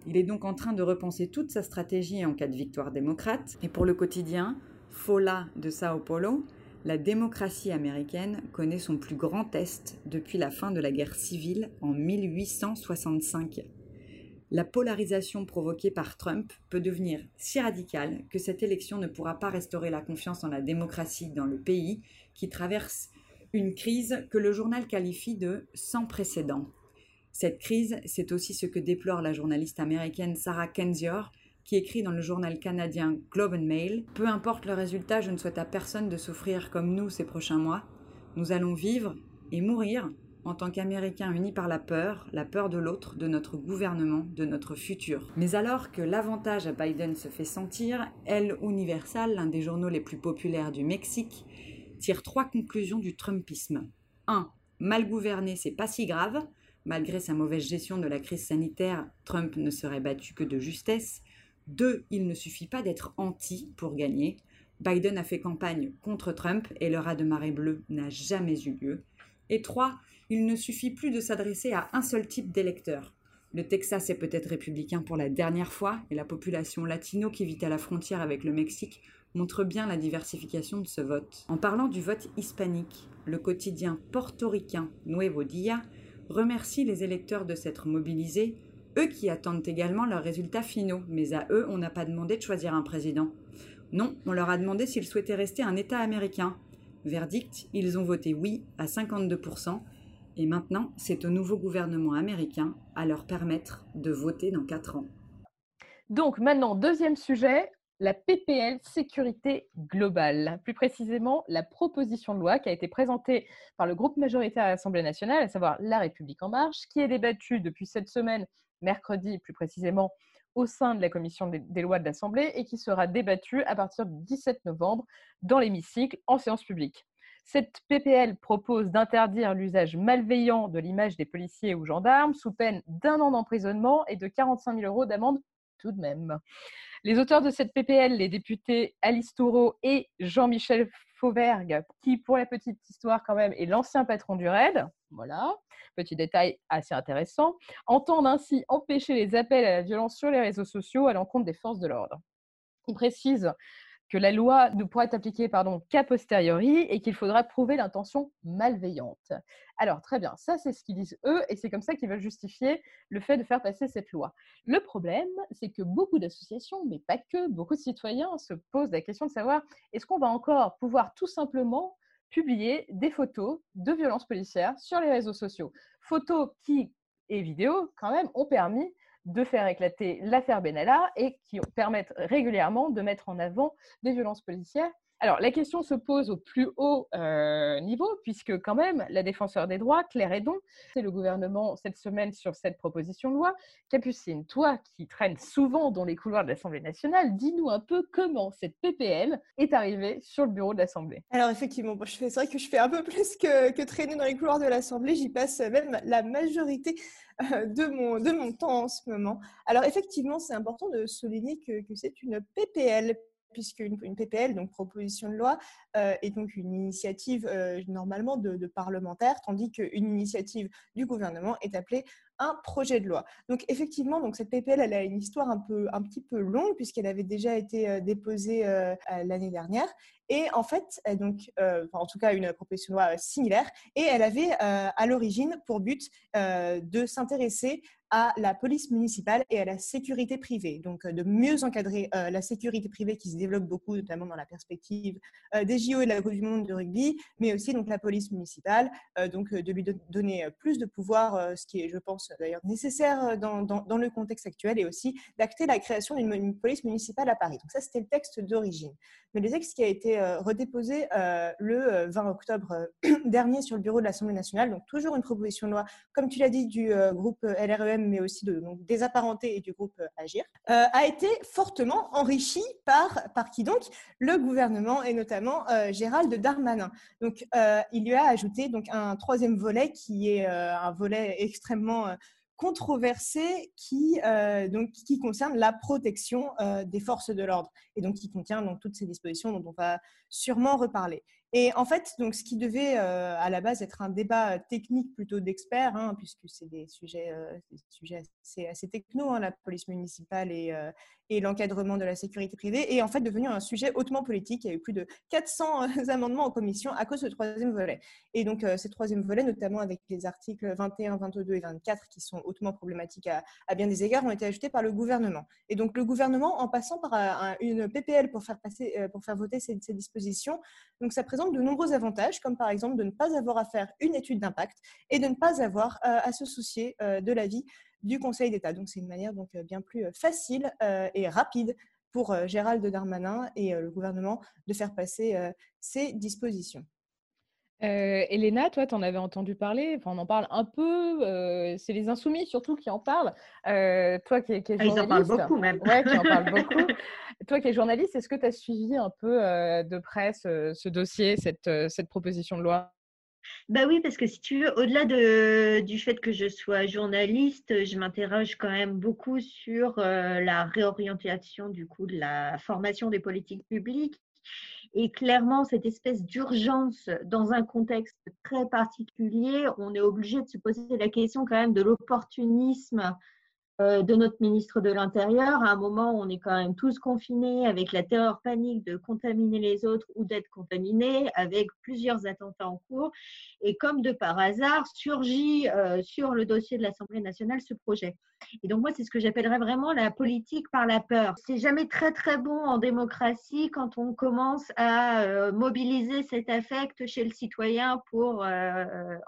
Il est donc en train de repenser toute sa stratégie en cas de victoire démocrate, et pour le quotidien, Fola de Sao Paulo, la démocratie américaine connaît son plus grand test depuis la fin de la guerre civile en 1865 la polarisation provoquée par Trump peut devenir si radicale que cette élection ne pourra pas restaurer la confiance en la démocratie dans le pays qui traverse une crise que le journal qualifie de sans précédent. Cette crise, c'est aussi ce que déplore la journaliste américaine Sarah Kendzior, qui écrit dans le journal canadien Globe and Mail Peu importe le résultat, je ne souhaite à personne de souffrir comme nous ces prochains mois. Nous allons vivre et mourir en tant qu'Américains unis par la peur, la peur de l'autre, de notre gouvernement, de notre futur. Mais alors que l'avantage à Biden se fait sentir, El Universal, l'un des journaux les plus populaires du Mexique, tire trois conclusions du Trumpisme. 1. Mal gouverné, c'est pas si grave. Malgré sa mauvaise gestion de la crise sanitaire, Trump ne serait battu que de justesse. 2. Il ne suffit pas d'être anti pour gagner. Biden a fait campagne contre Trump et le raz de marée bleue n'a jamais eu lieu. Et 3 il ne suffit plus de s'adresser à un seul type d'électeur. Le Texas est peut-être républicain pour la dernière fois et la population latino qui vit à la frontière avec le Mexique montre bien la diversification de ce vote. En parlant du vote hispanique, le quotidien portoricain Nuevo Dia remercie les électeurs de s'être mobilisés, eux qui attendent également leurs résultats finaux, mais à eux on n'a pas demandé de choisir un président. Non, on leur a demandé s'ils souhaitaient rester un État américain. Verdict, ils ont voté oui à 52%, Et maintenant, c'est au nouveau gouvernement américain à leur permettre de voter dans quatre ans. Donc maintenant, deuxième sujet, la PPL sécurité globale, plus précisément la proposition de loi qui a été présentée par le groupe majoritaire à l'Assemblée nationale, à savoir La République en marche, qui est débattue depuis cette semaine, mercredi plus précisément, au sein de la commission des lois de l'Assemblée et qui sera débattue à partir du 17 novembre dans l'hémicycle en séance publique. Cette PPL propose d'interdire l'usage malveillant de l'image des policiers ou gendarmes sous peine d'un an d'emprisonnement et de 45 000 euros d'amende tout de même. Les auteurs de cette PPL, les députés Alice Toureau et Jean-Michel Fauvergue, qui, pour la petite histoire quand même, est l'ancien patron du RAID, voilà, petit détail assez intéressant, entendent ainsi empêcher les appels à la violence sur les réseaux sociaux à l'encontre des forces de l'ordre. Ils précisent que la loi ne pourra être appliquée pardon, qu'à posteriori et qu'il faudra prouver l'intention malveillante. Alors, très bien, ça c'est ce qu'ils disent eux et c'est comme ça qu'ils veulent justifier le fait de faire passer cette loi. Le problème, c'est que beaucoup d'associations, mais pas que, beaucoup de citoyens se posent la question de savoir est-ce qu'on va encore pouvoir tout simplement publier des photos de violences policières sur les réseaux sociaux? Photos qui et vidéos, quand même, ont permis de faire éclater l'affaire Benalla et qui permettent régulièrement de mettre en avant des violences policières. Alors, la question se pose au plus haut euh, niveau, puisque quand même, la défenseur des droits, Claire Edon, c'est le gouvernement cette semaine sur cette proposition de loi. Capucine, toi qui traînes souvent dans les couloirs de l'Assemblée nationale, dis-nous un peu comment cette PPL est arrivée sur le bureau de l'Assemblée. Alors, effectivement, c'est vrai que je fais un peu plus que, traîner dans les couloirs de l'Assemblée, j'y passe même la majorité euh, de mon, de mon temps en ce moment. Alors effectivement, c'est important de souligner que, que c'est une PPL puisque une, PPL, donc proposition de loi, euh, est donc une initiative euh, normalement de parlementaires, tandis qu'une initiative du gouvernement est appelée un projet de loi. Donc effectivement, donc cette PPL, elle a une histoire un peu, un petit peu longue puisqu'elle avait déjà été euh, déposée euh, l'année dernière. Et en fait, donc, euh, en tout cas, une proposition de loi similaire. Et elle avait à l'origine pour but de s'intéresser à la police municipale et à la sécurité privée. Donc, de mieux encadrer la sécurité privée qui se développe beaucoup, notamment dans la perspective des JO et de la Coupe du Monde de rugby, mais aussi donc la police municipale, donc de lui donner plus de pouvoir, ce qui est, je pense, d'ailleurs nécessaire euh, dans, dans, le contexte actuel et aussi d'acter la création d'une police municipale à Paris. Donc ça, c'était le texte d'origine. Mais le texte qui a été euh, redéposé euh, le 20 octobre dernier sur le bureau de l'Assemblée nationale, donc toujours une proposition de loi, comme tu l'as dit, du groupe LREM, mais aussi de, donc, des apparentés et du groupe Agir, a été fortement enrichi par, par qui donc? Le gouvernement et notamment Gérald Darmanin. Donc il lui a ajouté donc, un troisième volet qui est un volet extrêmement controversé qui, euh, donc, qui concerne la protection euh, des forces de l'ordre et donc qui contient donc, toutes ces dispositions dont on va sûrement reparler. Et en fait, donc, ce qui devait euh, à la base être un débat technique plutôt d'experts, hein, puisque c'est des sujets, des sujets assez, assez techno, hein, la police municipale et, et l'encadrement de la sécurité privée, est en fait devenu un sujet hautement politique. Il y a eu plus de 400 amendements en commission à cause de ce troisième volet. Et donc, ces troisième volet, notamment avec les articles 21, 22 et 24, qui sont hautement problématiques à, bien des égards, ont été ajoutés par le gouvernement. Et donc, le gouvernement, en passant par une PPL pour faire, passer, pour faire voter ces, dispositions, donc ça présente de nombreux avantages, comme par exemple de ne pas avoir à faire une étude d'impact et de ne pas avoir euh, à se soucier euh, de l'avis du Conseil d'État. Donc c'est une manière donc euh, bien plus facile et rapide pour Gérald Darmanin et le gouvernement de faire passer ces dispositions. Euh, Elena, toi, tu en avais entendu parler, enfin, on en parle un peu, euh, c'est les insoumis surtout qui en parlent. Euh, toi qui, qui es journaliste. Ah, ils en parlent beaucoup même. Ouais, qui en parlent beaucoup. toi qui es journaliste, est-ce que tu as suivi un peu de près ce, dossier, cette, cette proposition de loi? Bah oui, parce que si tu veux, au-delà de, du fait que je sois journaliste, je m'interroge quand même beaucoup sur la réorientation du coup de la formation des politiques publiques. Et clairement, cette espèce d'urgence dans un contexte très particulier, on est obligé de se poser la question quand même de l'opportunisme euh, de notre ministre de l'Intérieur. À un moment où on est quand même tous confinés avec la terreur panique de contaminer les autres ou d'être contaminés, avec plusieurs attentats en cours. Et comme de par hasard, surgit euh, sur le dossier de l'Assemblée nationale ce projet. Et donc moi, c'est ce que j'appellerais vraiment la politique par la peur. C'est jamais très très bon en démocratie quand on commence à euh, mobiliser cet affect chez le citoyen pour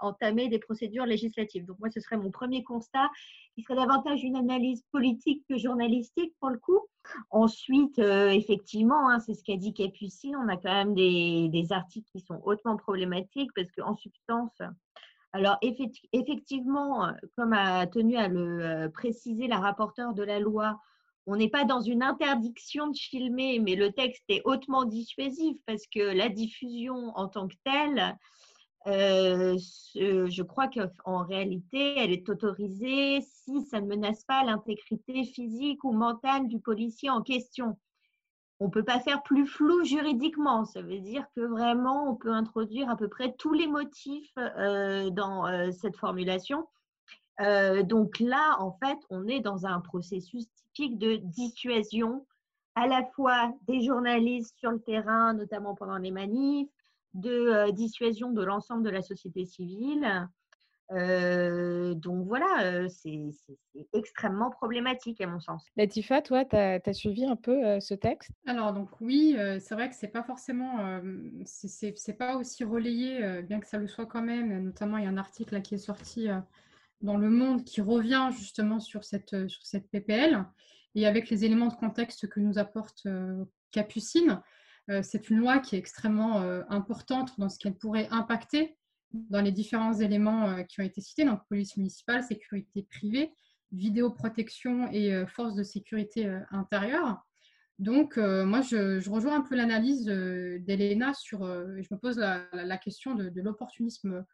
entamer des procédures législatives. Donc moi, ce serait mon premier constat qui serait davantage une analyse politique que journalistique pour le coup. Ensuite, euh, effectivement, hein, c'est ce qu'a dit Capucine, on a quand même des, des, articles qui sont hautement problématiques parce qu'en substance, alors effectivement, comme a tenu à le euh, préciser la rapporteure de la loi, on n'est pas dans une interdiction de filmer, mais le texte est hautement dissuasif parce que la diffusion en tant que telle, euh, je crois qu'en réalité, elle est autorisée si ça ne menace pas l'intégrité physique ou mentale du policier en question. On ne peut pas faire plus flou juridiquement. Ça veut dire que vraiment, on peut introduire à peu près tous les motifs euh, dans euh, cette formulation. donc là, en fait, on est dans un processus typique de dissuasion à la fois des journalistes sur le terrain, notamment pendant les manifs, de euh, dissuasion de l'ensemble de la société civile. Euh, donc voilà, euh, c'est extrêmement problématique à mon sens. Latifa, toi, tu as, suivi un peu ce texte? Alors donc oui, c'est vrai que c'est pas forcément, c'est pas aussi relayé, bien que ça le soit quand même. Notamment, il y a un article qui est sorti dans Le Monde qui revient justement sur cette, sur cette PPL et avec les éléments de contexte que nous apporte Capucine. Euh, c'est une loi qui est extrêmement euh, importante dans ce qu'elle pourrait impacter dans les différents éléments euh, qui ont été cités, donc police municipale, sécurité privée, vidéoprotection et force de sécurité intérieure. Donc, moi, je, rejoins un peu l'analyse d'Elena sur, je me pose la, question de, l'opportunisme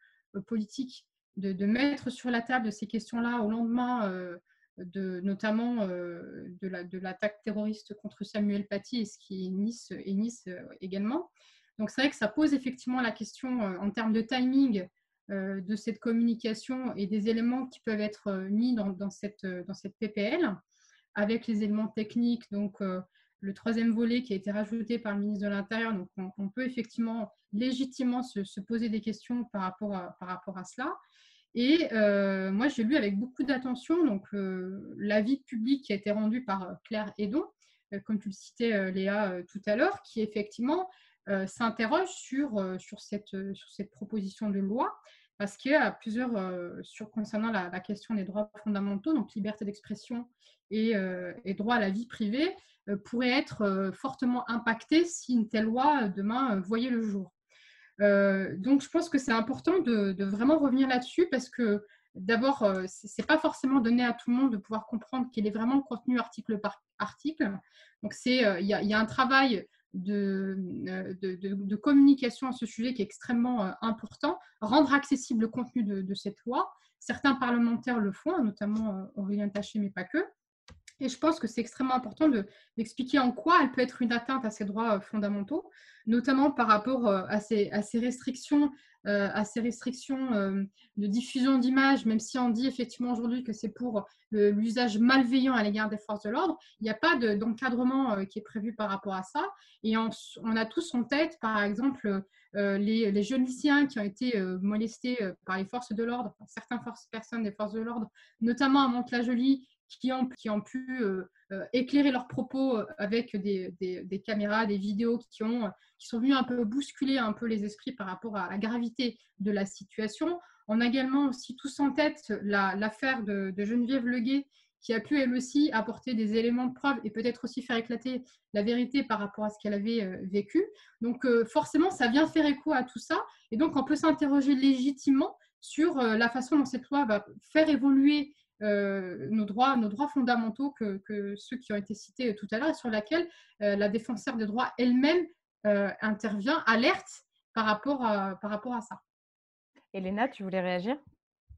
politique, de, mettre sur la table ces questions-là au lendemain notamment euh, de l'attaque terroriste contre Samuel Paty et ce qui est Nice, euh, également. Donc c'est vrai que ça pose effectivement la question euh, en termes de timing de cette communication et des éléments qui peuvent être mis dans, cette, PPL avec les éléments techniques, donc le troisième volet qui a été rajouté par le ministre de l'Intérieur. Donc on, peut effectivement légitimement se, se, poser des questions par rapport à cela. Et euh, moi, j'ai lu avec beaucoup d'attention donc l'avis public qui a été rendu par euh, Claire Edon, euh, comme tu le citais Léa tout à l'heure, qui effectivement s'interroge sur, sur, cette, sur cette proposition de loi parce qu'il y a plusieurs, sur, concernant la, question des droits fondamentaux, donc liberté d'expression et, et, droit à la vie privée, pourraient être fortement impactés si une telle loi demain voyait le jour. Euh, donc, je pense que c'est important de, vraiment revenir là-dessus parce que d'abord, euh, ce n'est pas forcément donné à tout le monde de pouvoir comprendre quel est vraiment le contenu article par article. Donc, euh, il y, a un travail de, de, communication à ce sujet qui est extrêmement important. Rendre accessible le contenu de, cette loi. Certains parlementaires le font, notamment Aurélien Taché, mais pas que. Et je pense que c'est extrêmement important d'expliquer en quoi elle peut être une atteinte à ces droits fondamentaux notamment par rapport euh, à ces, restrictions, à ces restrictions euh, euh, de diffusion d'images, même si on dit effectivement aujourd'hui que c'est pour l'usage malveillant à l'égard des forces de l'ordre, il n'y a pas d'encadrement qui est prévu par rapport à ça. Et on, a tous en tête, par exemple, les, jeunes lycéens qui ont été molestés par les forces de l'ordre, certaines personnes des forces de l'ordre, notamment à Mantes-la-Jolie, qui ont, pu euh, euh, éclairer leurs propos euh, avec des, des, caméras, des vidéos qui, ont, qui sont venues un peu bousculer un peu les esprits par rapport à la gravité de la situation. On a également aussi tous en tête l'affaire de, de, Geneviève Leguet qui a pu elle aussi apporter des éléments de preuve et peut-être aussi faire éclater la vérité par rapport à ce qu'elle avait vécu. Donc forcément, ça vient faire écho à tout ça. Et donc on peut s'interroger légitimement sur la façon dont cette loi va faire évoluer euh, nos, droits, nos droits fondamentaux que, ceux qui ont été cités tout à l'heure et sur laquelle euh, la défenseur des droits elle-même euh, intervient, alerte par rapport, à, par rapport à ça. Elena, tu voulais réagir?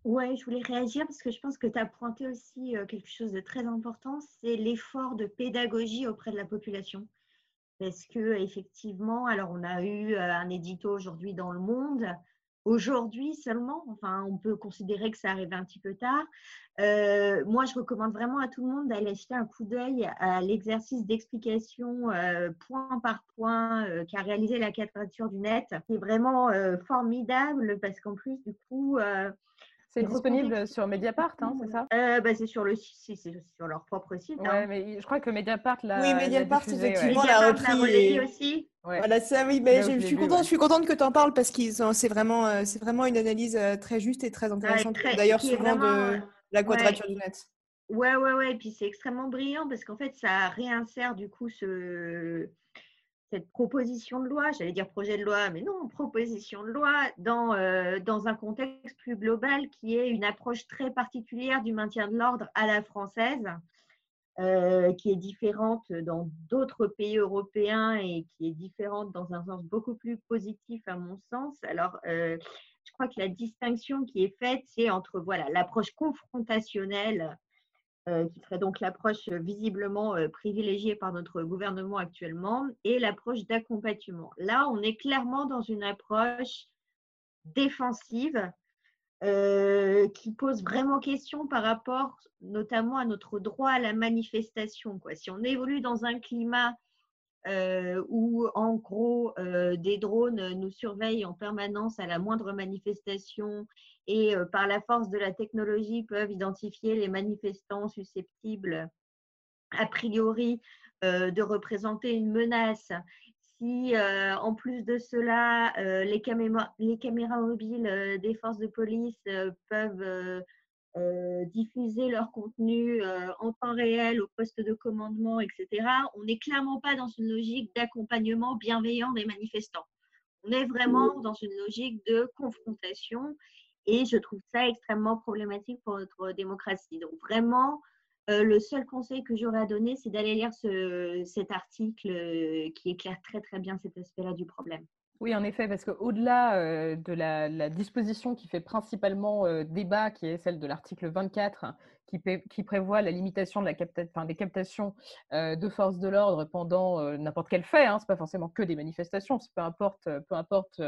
Oui, je voulais réagir parce que je pense que tu as pointé aussi quelque chose de très important, c'est l'effort de pédagogie auprès de la population. Parce que effectivement, alors on a eu un édito aujourd'hui dans le monde aujourd'hui seulement. Enfin, on peut considérer que ça arrive un petit peu tard. Euh, moi, je recommande vraiment à tout le monde d'aller jeter un coup d'œil à l'exercice d'explication euh, point par point euh, qu'a réalisé la quadrature du net. C'est vraiment formidable parce qu'en plus, du coup, c'est disponible sur Mediapart, hein, c'est ça? Bah, C'est sur, le, c'est sur leur propre site. Ouais, hein. mais je crois que Mediapart l'a Oui, Mediapart, diffusé, effectivement, ouais. l'a repris. aussi. Voilà, ça, oui, mais je, suis contente, je suis contente que tu en parles parce que c'est vraiment, c'est vraiment une analyse très juste et très intéressante. D'ailleurs, souvent de la quadrature du net. Ouais, ouais, ouais. Et puis c'est extrêmement brillant parce qu'en fait, ça réinsère du coup ce, cette proposition de loi, j'allais dire projet de loi, mais non, proposition de loi, dans, euh, dans un contexte plus global qui est une approche très particulière du maintien de l'ordre à la française, euh, qui est différente dans d'autres pays européens et qui est différente dans un sens beaucoup plus positif à mon sens. Alors, euh, je crois que la distinction qui est faite, c'est entre voilà l'approche confrontationnelle qui serait donc l'approche euh, visiblement euh, privilégiée par notre gouvernement actuellement, et l'approche d'accompagnement. Là, on est clairement dans une approche défensive qui pose vraiment question par rapport notamment à notre droit à la manifestation. Si on évolue dans un climat euh, où en gros euh, des drones nous surveillent en permanence à la moindre manifestation et euh, par la force de la technologie peuvent identifier les manifestants susceptibles a priori de représenter une menace. Si en plus de cela, les caméras mobiles des forces de police peuvent euh, diffuser leur contenu euh, en temps réel au poste de commandement, etc. On n'est clairement pas dans une logique d'accompagnement bienveillant des manifestants. On est vraiment dans une logique de confrontation et je trouve ça extrêmement problématique pour notre démocratie. Donc vraiment, euh, le seul conseil que j'aurais à donner, c'est d'aller lire ce, cet article qui éclaire très très bien cet aspect-là du problème. Oui, en effet, parce qu'au-delà euh, de la, disposition qui fait principalement euh, débat, qui est celle de l'article 24, qui, qui, prévoit la limitation de la des captations euh, de forces de l'ordre pendant n'importe quel fait, hein, ce n'est pas forcément que des manifestations, peu importe, peu importe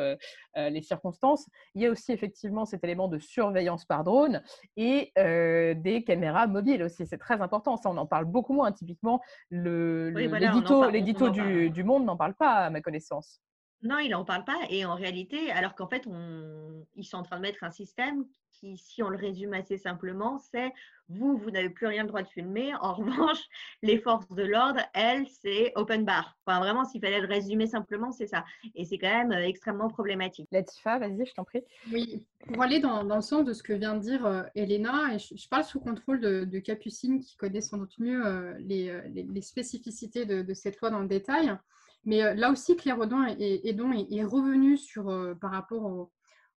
les circonstances, il y a aussi effectivement cet élément de surveillance par drone et des caméras mobiles aussi. C'est très important, ça on en parle beaucoup moins. Typiquement, l'édito du, du Monde n'en parle pas à ma connaissance. Non, il n'en parle pas. Et en réalité, alors qu'en fait, on, ils sont en train de mettre un système qui, si on le résume assez simplement, c'est vous, vous n'avez plus rien le droit de filmer. En revanche, les forces de l'ordre, elles, c'est open bar. Enfin, vraiment, s'il fallait le résumer simplement, c'est ça. Et c'est quand même euh, extrêmement problématique. Latifa, vas-y, je t'en prie. Oui, pour aller dans, le sens de ce que vient de dire euh, Elena, et je, parle sous contrôle de, Capucine, qui connaît sans doute mieux euh, les, spécificités de, cette loi dans le détail. Mais euh, là aussi, Claire Audon est, est, revenu sur, euh, par rapport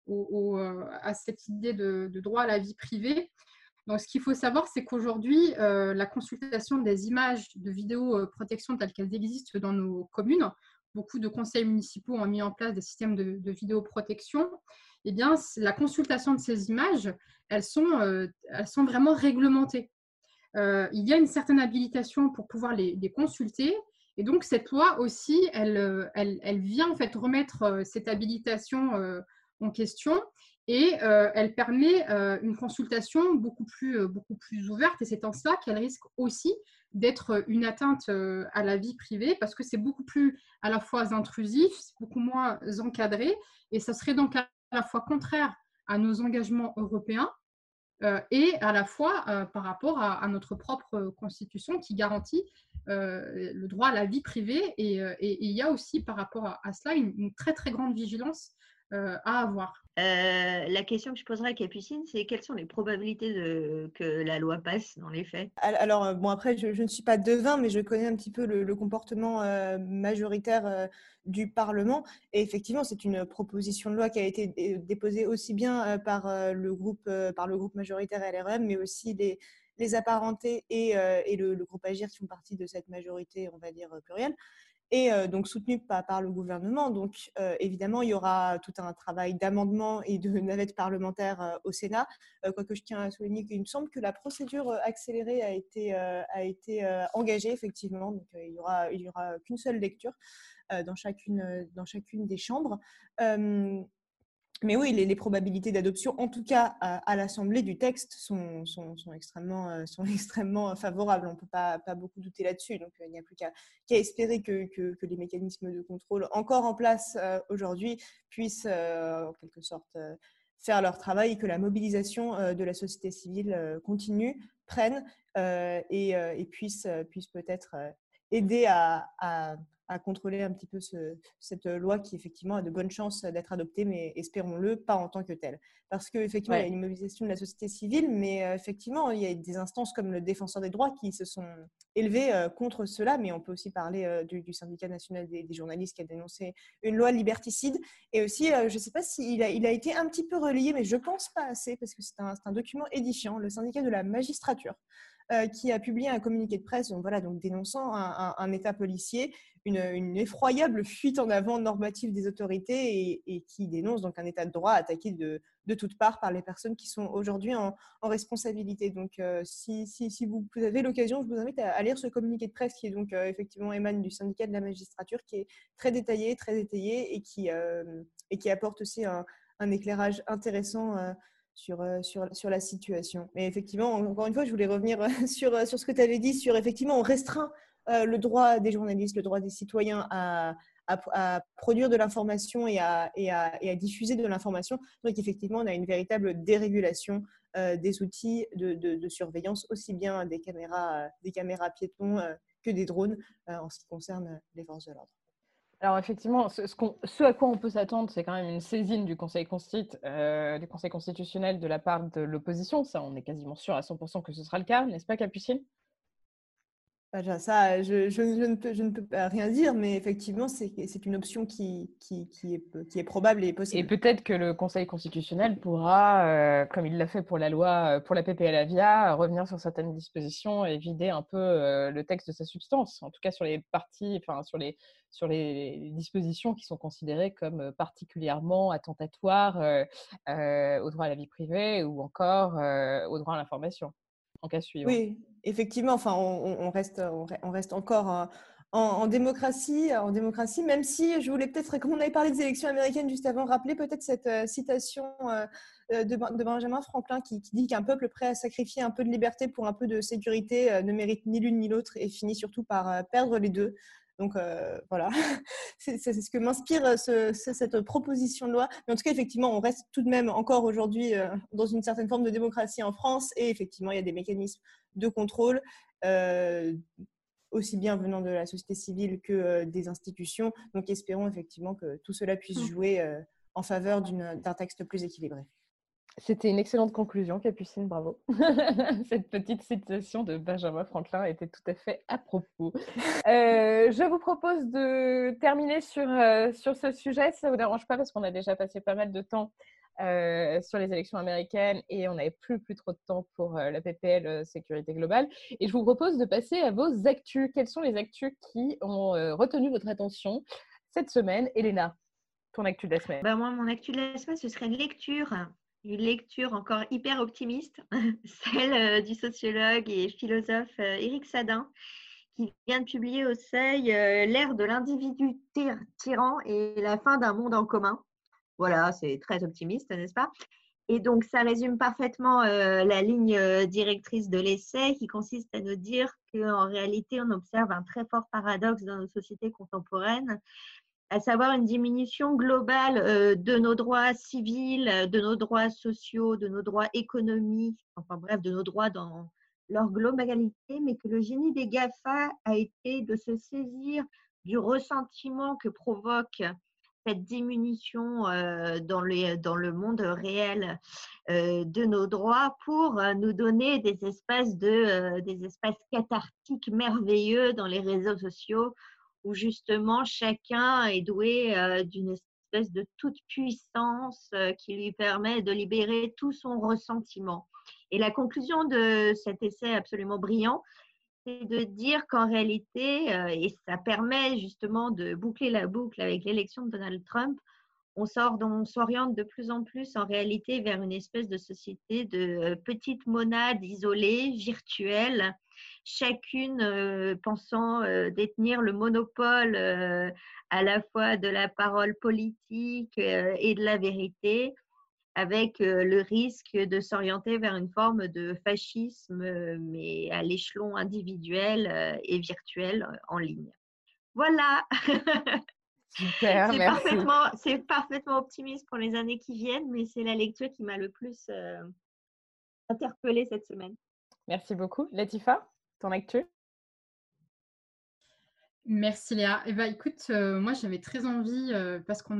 euh, à cette idée de, droit à la vie privée. Donc, ce qu'il faut savoir, c'est qu'aujourd'hui, la consultation des images de vidéoprotection telles qu'elles existent dans nos communes, beaucoup de conseils municipaux ont mis en place des systèmes de, de vidéoprotection. Eh bien, la consultation de ces images, elles sont, elles sont vraiment réglementées. il y a une certaine habilitation pour pouvoir les consulter, et donc, cette loi aussi, elle, euh, vient en fait remettre euh, cette habilitation euh, en question et elle permet une consultation beaucoup plus, beaucoup plus ouverte. Et c'est en cela qu'elle risque aussi d'être une atteinte à la vie privée parce que c'est beaucoup plus à la fois intrusif, beaucoup moins encadré et ça serait donc à la fois contraire à nos engagements européens et à la fois par rapport à, notre propre constitution qui garantit le droit à la vie privée. Euh, et, il y a aussi par rapport à, cela une, très très grande vigilance euh, à avoir. la question que je poserai à Capucine, c'est quelles sont les probabilités de, que la loi passe dans les faits? Alors, bon, après, je, ne suis pas devin, mais je connais un petit peu le, comportement majoritaire du Parlement. Et effectivement, c'est une proposition de loi qui a été déposée aussi bien par, le groupe, par le groupe majoritaire LRM, mais aussi des, les apparentés et, euh, le, groupe Agir qui font partie de cette majorité, on va dire, euh, plurielle, et euh, donc soutenu par, le gouvernement. Donc évidemment, il y aura tout un travail d'amendement et de navette parlementaire au Sénat, quoique je tiens à souligner qu'il me semble que la procédure accélérée a été, engagée, effectivement. Donc il n'y aura, aura qu'une seule lecture dans chacune des chambres. Mais oui, les, probabilités d'adoption, en tout cas à, l'Assemblée du texte, sont, euh, extrêmement favorables. On ne peut pas, beaucoup douter là-dessus. Donc, il n'y a plus qu'à espérer que, les mécanismes de contrôle encore en place aujourd'hui puissent, en quelque sorte, faire leur travail et que la mobilisation de la société civile continue, prenne et, puisse, peut-être aider à contrôler un petit peu cette loi qui effectivement a de bonnes chances d'être adoptée, mais espérons-le, pas en tant que telle. Parce qu'effectivement, il y a une mobilisation de la société civile, mais euh, effectivement, il y a des instances comme le défenseur des droits qui se sont élevées euh, contre cela, mais on peut aussi parler euh, du, syndicat national des, journalistes qui a dénoncé une loi liberticide. Et aussi, je ne sais pas s'il a, il a été un petit peu relayé, mais je pense pas assez, parce que c'est un, un document édifiant, le syndicat de la magistrature. Qui a publié un communiqué de presse donc voilà, donc dénonçant un, État policier une, effroyable fuite en avant normative des autorités et, qui dénonce donc un état de droit attaqué de, de toutes parts par les personnes qui sont aujourd'hui en, responsabilité. Donc, euh, si, vous, avez l'occasion, je vous invite à, lire ce communiqué de presse qui est donc euh, effectivement émane du syndicat de la magistrature, qui est très détaillé, très étayé et qui, euh, et qui apporte aussi un, éclairage intéressant. Sur, sur, sur, la situation. Mais effectivement, encore une fois, je voulais revenir sur, sur ce que tu avais dit, sur effectivement, on restreint euh, le droit des journalistes, le droit des citoyens à, produire de l'information et, à, diffuser de l'information. Donc effectivement, on a une véritable dérégulation euh, des outils de, surveillance, aussi bien des caméras, des caméras piétons euh, que des drones en ce qui concerne les forces de l'ordre. Alors effectivement, ce, à quoi on peut s'attendre, c'est quand même une saisine du Conseil, du Conseil constitutionnel de la part de l'opposition. Ça, on est quasiment sûr à 100% que ce sera le cas, n'est-ce pas, Capucine? Ça, je, ne peux, je, ne peux, pas rien dire, mais effectivement, c'est une option qui, qui, qui, est, qui, est, probable et possible. Et peut-être que le Conseil constitutionnel pourra, euh, comme il l'a fait pour la loi, euh, pour la PPL Avia, revenir sur certaines dispositions et vider un peu euh, le texte de sa substance, en tout cas sur les parties, enfin sur les, sur les dispositions qui sont considérées comme particulièrement attentatoires au droit à la vie privée ou encore au droit à l'information Oui, effectivement, enfin, on, reste, on reste encore en, démocratie, en démocratie, même si je voulais peut-être, comme on avait parlé des élections américaines juste avant, rappeler peut-être cette euh, citation euh, euh, de, Benjamin Franklin qui, dit qu'un peuple prêt à sacrifier un peu de liberté pour un peu de sécurité ne mérite ni l'une ni l'autre et finit surtout par perdre les deux. Donc voilà, c'est ce que m'inspire cette proposition de loi. Mais en tout cas, effectivement, on reste tout de même encore aujourd'hui dans une certaine forme de démocratie en France et effectivement, il y a des mécanismes de contrôle, aussi bien venant de la société civile que des institutions. Donc espérons effectivement que tout cela puisse mmh. jouer en faveur d'un texte plus équilibré. C'était une excellente conclusion, Capucine, bravo. Cette petite citation de Benjamin Franklin était tout à fait à propos. Euh, je vous propose de terminer sur, euh, sur ce sujet, si ça ne vous dérange pas, parce qu'on a déjà passé pas mal de temps euh, sur les élections américaines et on n'avait plus, plus trop de temps pour la PPL sécurité globale. Et je vous propose de passer à vos actus. Quelles sont les actus qui ont retenu votre attention cette semaine? Elena, ton actu de la semaine bah Moi, mon actu de la semaine, ce serait une lecture une lecture encore hyper optimiste, celle euh, du sociologue et philosophe Éric euh, Sadin, qui vient de publier au seuil euh, L'ère de l'individu tyran et la fin d'un monde en commun. Voilà, c'est très optimiste, n'est-ce pas? Et donc, ça résume parfaitement la ligne directrice de l'essai qui consiste à nous dire qu'en réalité, on observe un très fort paradoxe dans nos sociétés contemporaines à savoir une diminution globale euh, de nos droits civils, de nos droits sociaux, de nos droits économiques, enfin bref, de nos droits dans leur globalité, mais que le génie des GAFA a été de se saisir du ressentiment que provoque cette diminution euh, dans, dans, le monde réel euh, de nos droits pour nous donner des espaces, de, des espaces cathartiques merveilleux dans les réseaux sociaux où justement chacun est doué euh, d'une espèce de toute puissance euh, qui lui permet de libérer tout son ressentiment. Et la conclusion de cet essai absolument brillant, c'est de dire qu'en réalité, euh, et ça permet justement de boucler la boucle avec l'élection de Donald Trump, on sort, on s'oriente de plus en plus en réalité vers une espèce de société de petites monades isolées, virtuelles, chacune pensant détenir le monopole à la fois de la parole politique et de la vérité, avec le risque de s'orienter vers une forme de fascisme, mais à l'échelon individuel et virtuel en ligne. Voilà. Super, c'est parfaitement, c'est parfaitement optimiste pour les années qui viennent, mais c'est la lecture qui m'a le plus interpellée cette semaine. Merci beaucoup. Latifa, ton Merci Léa. Eh ben, écoute, euh, moi j'avais très envie, euh, parce que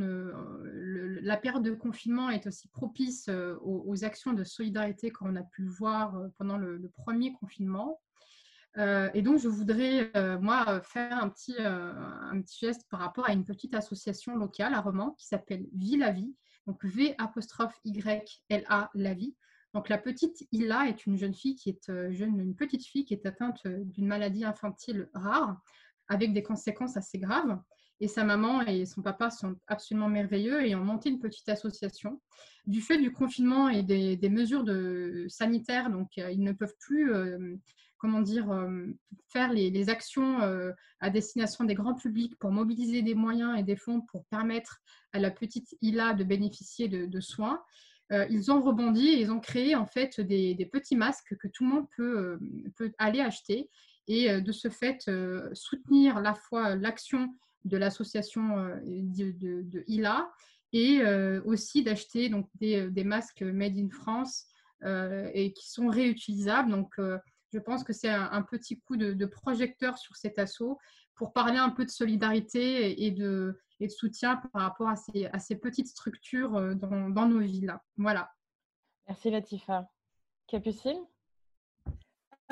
la période de confinement est aussi propice euh, aux, actions de solidarité qu'on a pu le voir pendant le, premier confinement. et donc je voudrais, moi, faire un petit, un petit geste par rapport à une petite association locale à Romans qui s'appelle Vie la Vie, donc V apostrophe Y L A la vie. Donc la petite Ila est une jeune fille qui est jeune, une petite fille qui est atteinte d'une maladie infantile rare avec des conséquences assez graves. Et sa maman et son papa sont absolument merveilleux et ont monté une petite association. Du fait du confinement et des, mesures sanitaires, donc euh, ils ne peuvent plus, euh, comment dire, euh, faire les, actions euh, à destination des grands publics pour mobiliser des moyens et des fonds pour permettre à la petite Ila de bénéficier de soins. Euh, ils ont rebondi et ils ont créé en fait des, petits masques que tout le monde peut, peut aller acheter et de ce fait soutenir la fois l'action de l'association de, ILA et aussi d'acheter donc des, masques made in France et qui sont réutilisables. Donc, je pense que c'est un, un, petit coup de, de, projecteur sur cet assaut pour parler un peu de solidarité et de, et de soutien par rapport à ces, à ces petites structures dans, dans nos villes. Voilà. Merci Latifa. Capucine?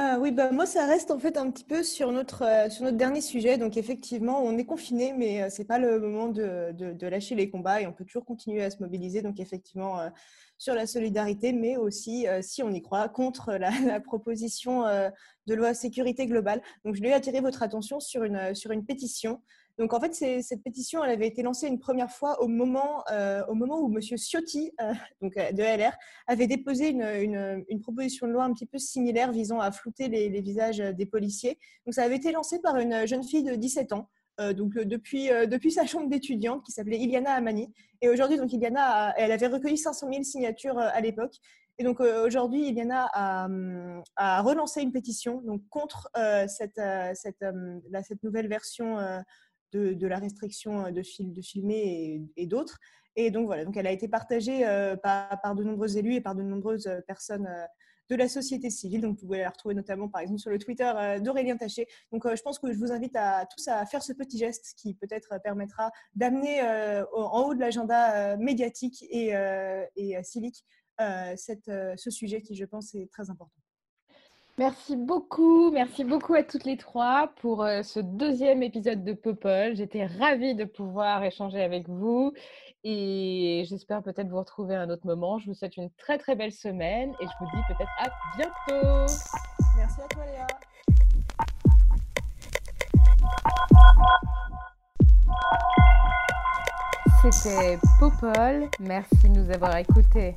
Ah oui, bah moi, ça reste en fait un petit peu sur notre, euh, sur notre dernier sujet. Donc, effectivement, on est confiné, mais euh, ce n'est pas le moment de, de, de, lâcher les combats et on peut toujours continuer à se mobiliser. Donc, effectivement, euh, sur la solidarité, mais aussi, euh, si on y croit, contre la, la proposition euh, de loi sécurité globale. Donc, je voulais attirer votre attention sur une, sur une pétition donc en fait, cette pétition, elle avait été lancée une première fois au moment, euh, au moment où M. Ciotti, euh, donc euh, de LR, avait déposé une, une, proposition de loi un petit peu similaire visant à flouter les, visages des policiers. Donc ça avait été lancé par une jeune fille de 17 ans. Donc depuis, depuis sa chambre d'étudiante qui s'appelait Iliana Amani. Et aujourd'hui, donc Iliana, elle avait recueilli 500 000 signatures à l'époque. Et donc aujourd'hui, Iliana a, relancé une pétition donc, contre cette, cette, cette nouvelle version de, la restriction euh, de, fil, de filmer et, d'autres. Et donc voilà, donc elle a été partagée euh, par, de nombreux élus et par de nombreuses euh, personnes de la société civile. Donc vous pouvez la retrouver notamment par exemple sur le Twitter d'Aurélien Taché. Donc je pense que je vous invite à tous à faire ce petit geste qui peut-être permettra d'amener en haut de l'agenda médiatique et, et civique ce sujet qui je pense est très important. Merci beaucoup, merci beaucoup à toutes les trois pour euh, ce deuxième épisode de Popol. J'étais ravie de pouvoir échanger avec vous et j'espère peut-être vous retrouver à un autre moment. Je vous souhaite une très très belle semaine et je vous dis peut-être à bientôt. Merci à toi Léa. C'était Popol, merci de nous avoir écoutés.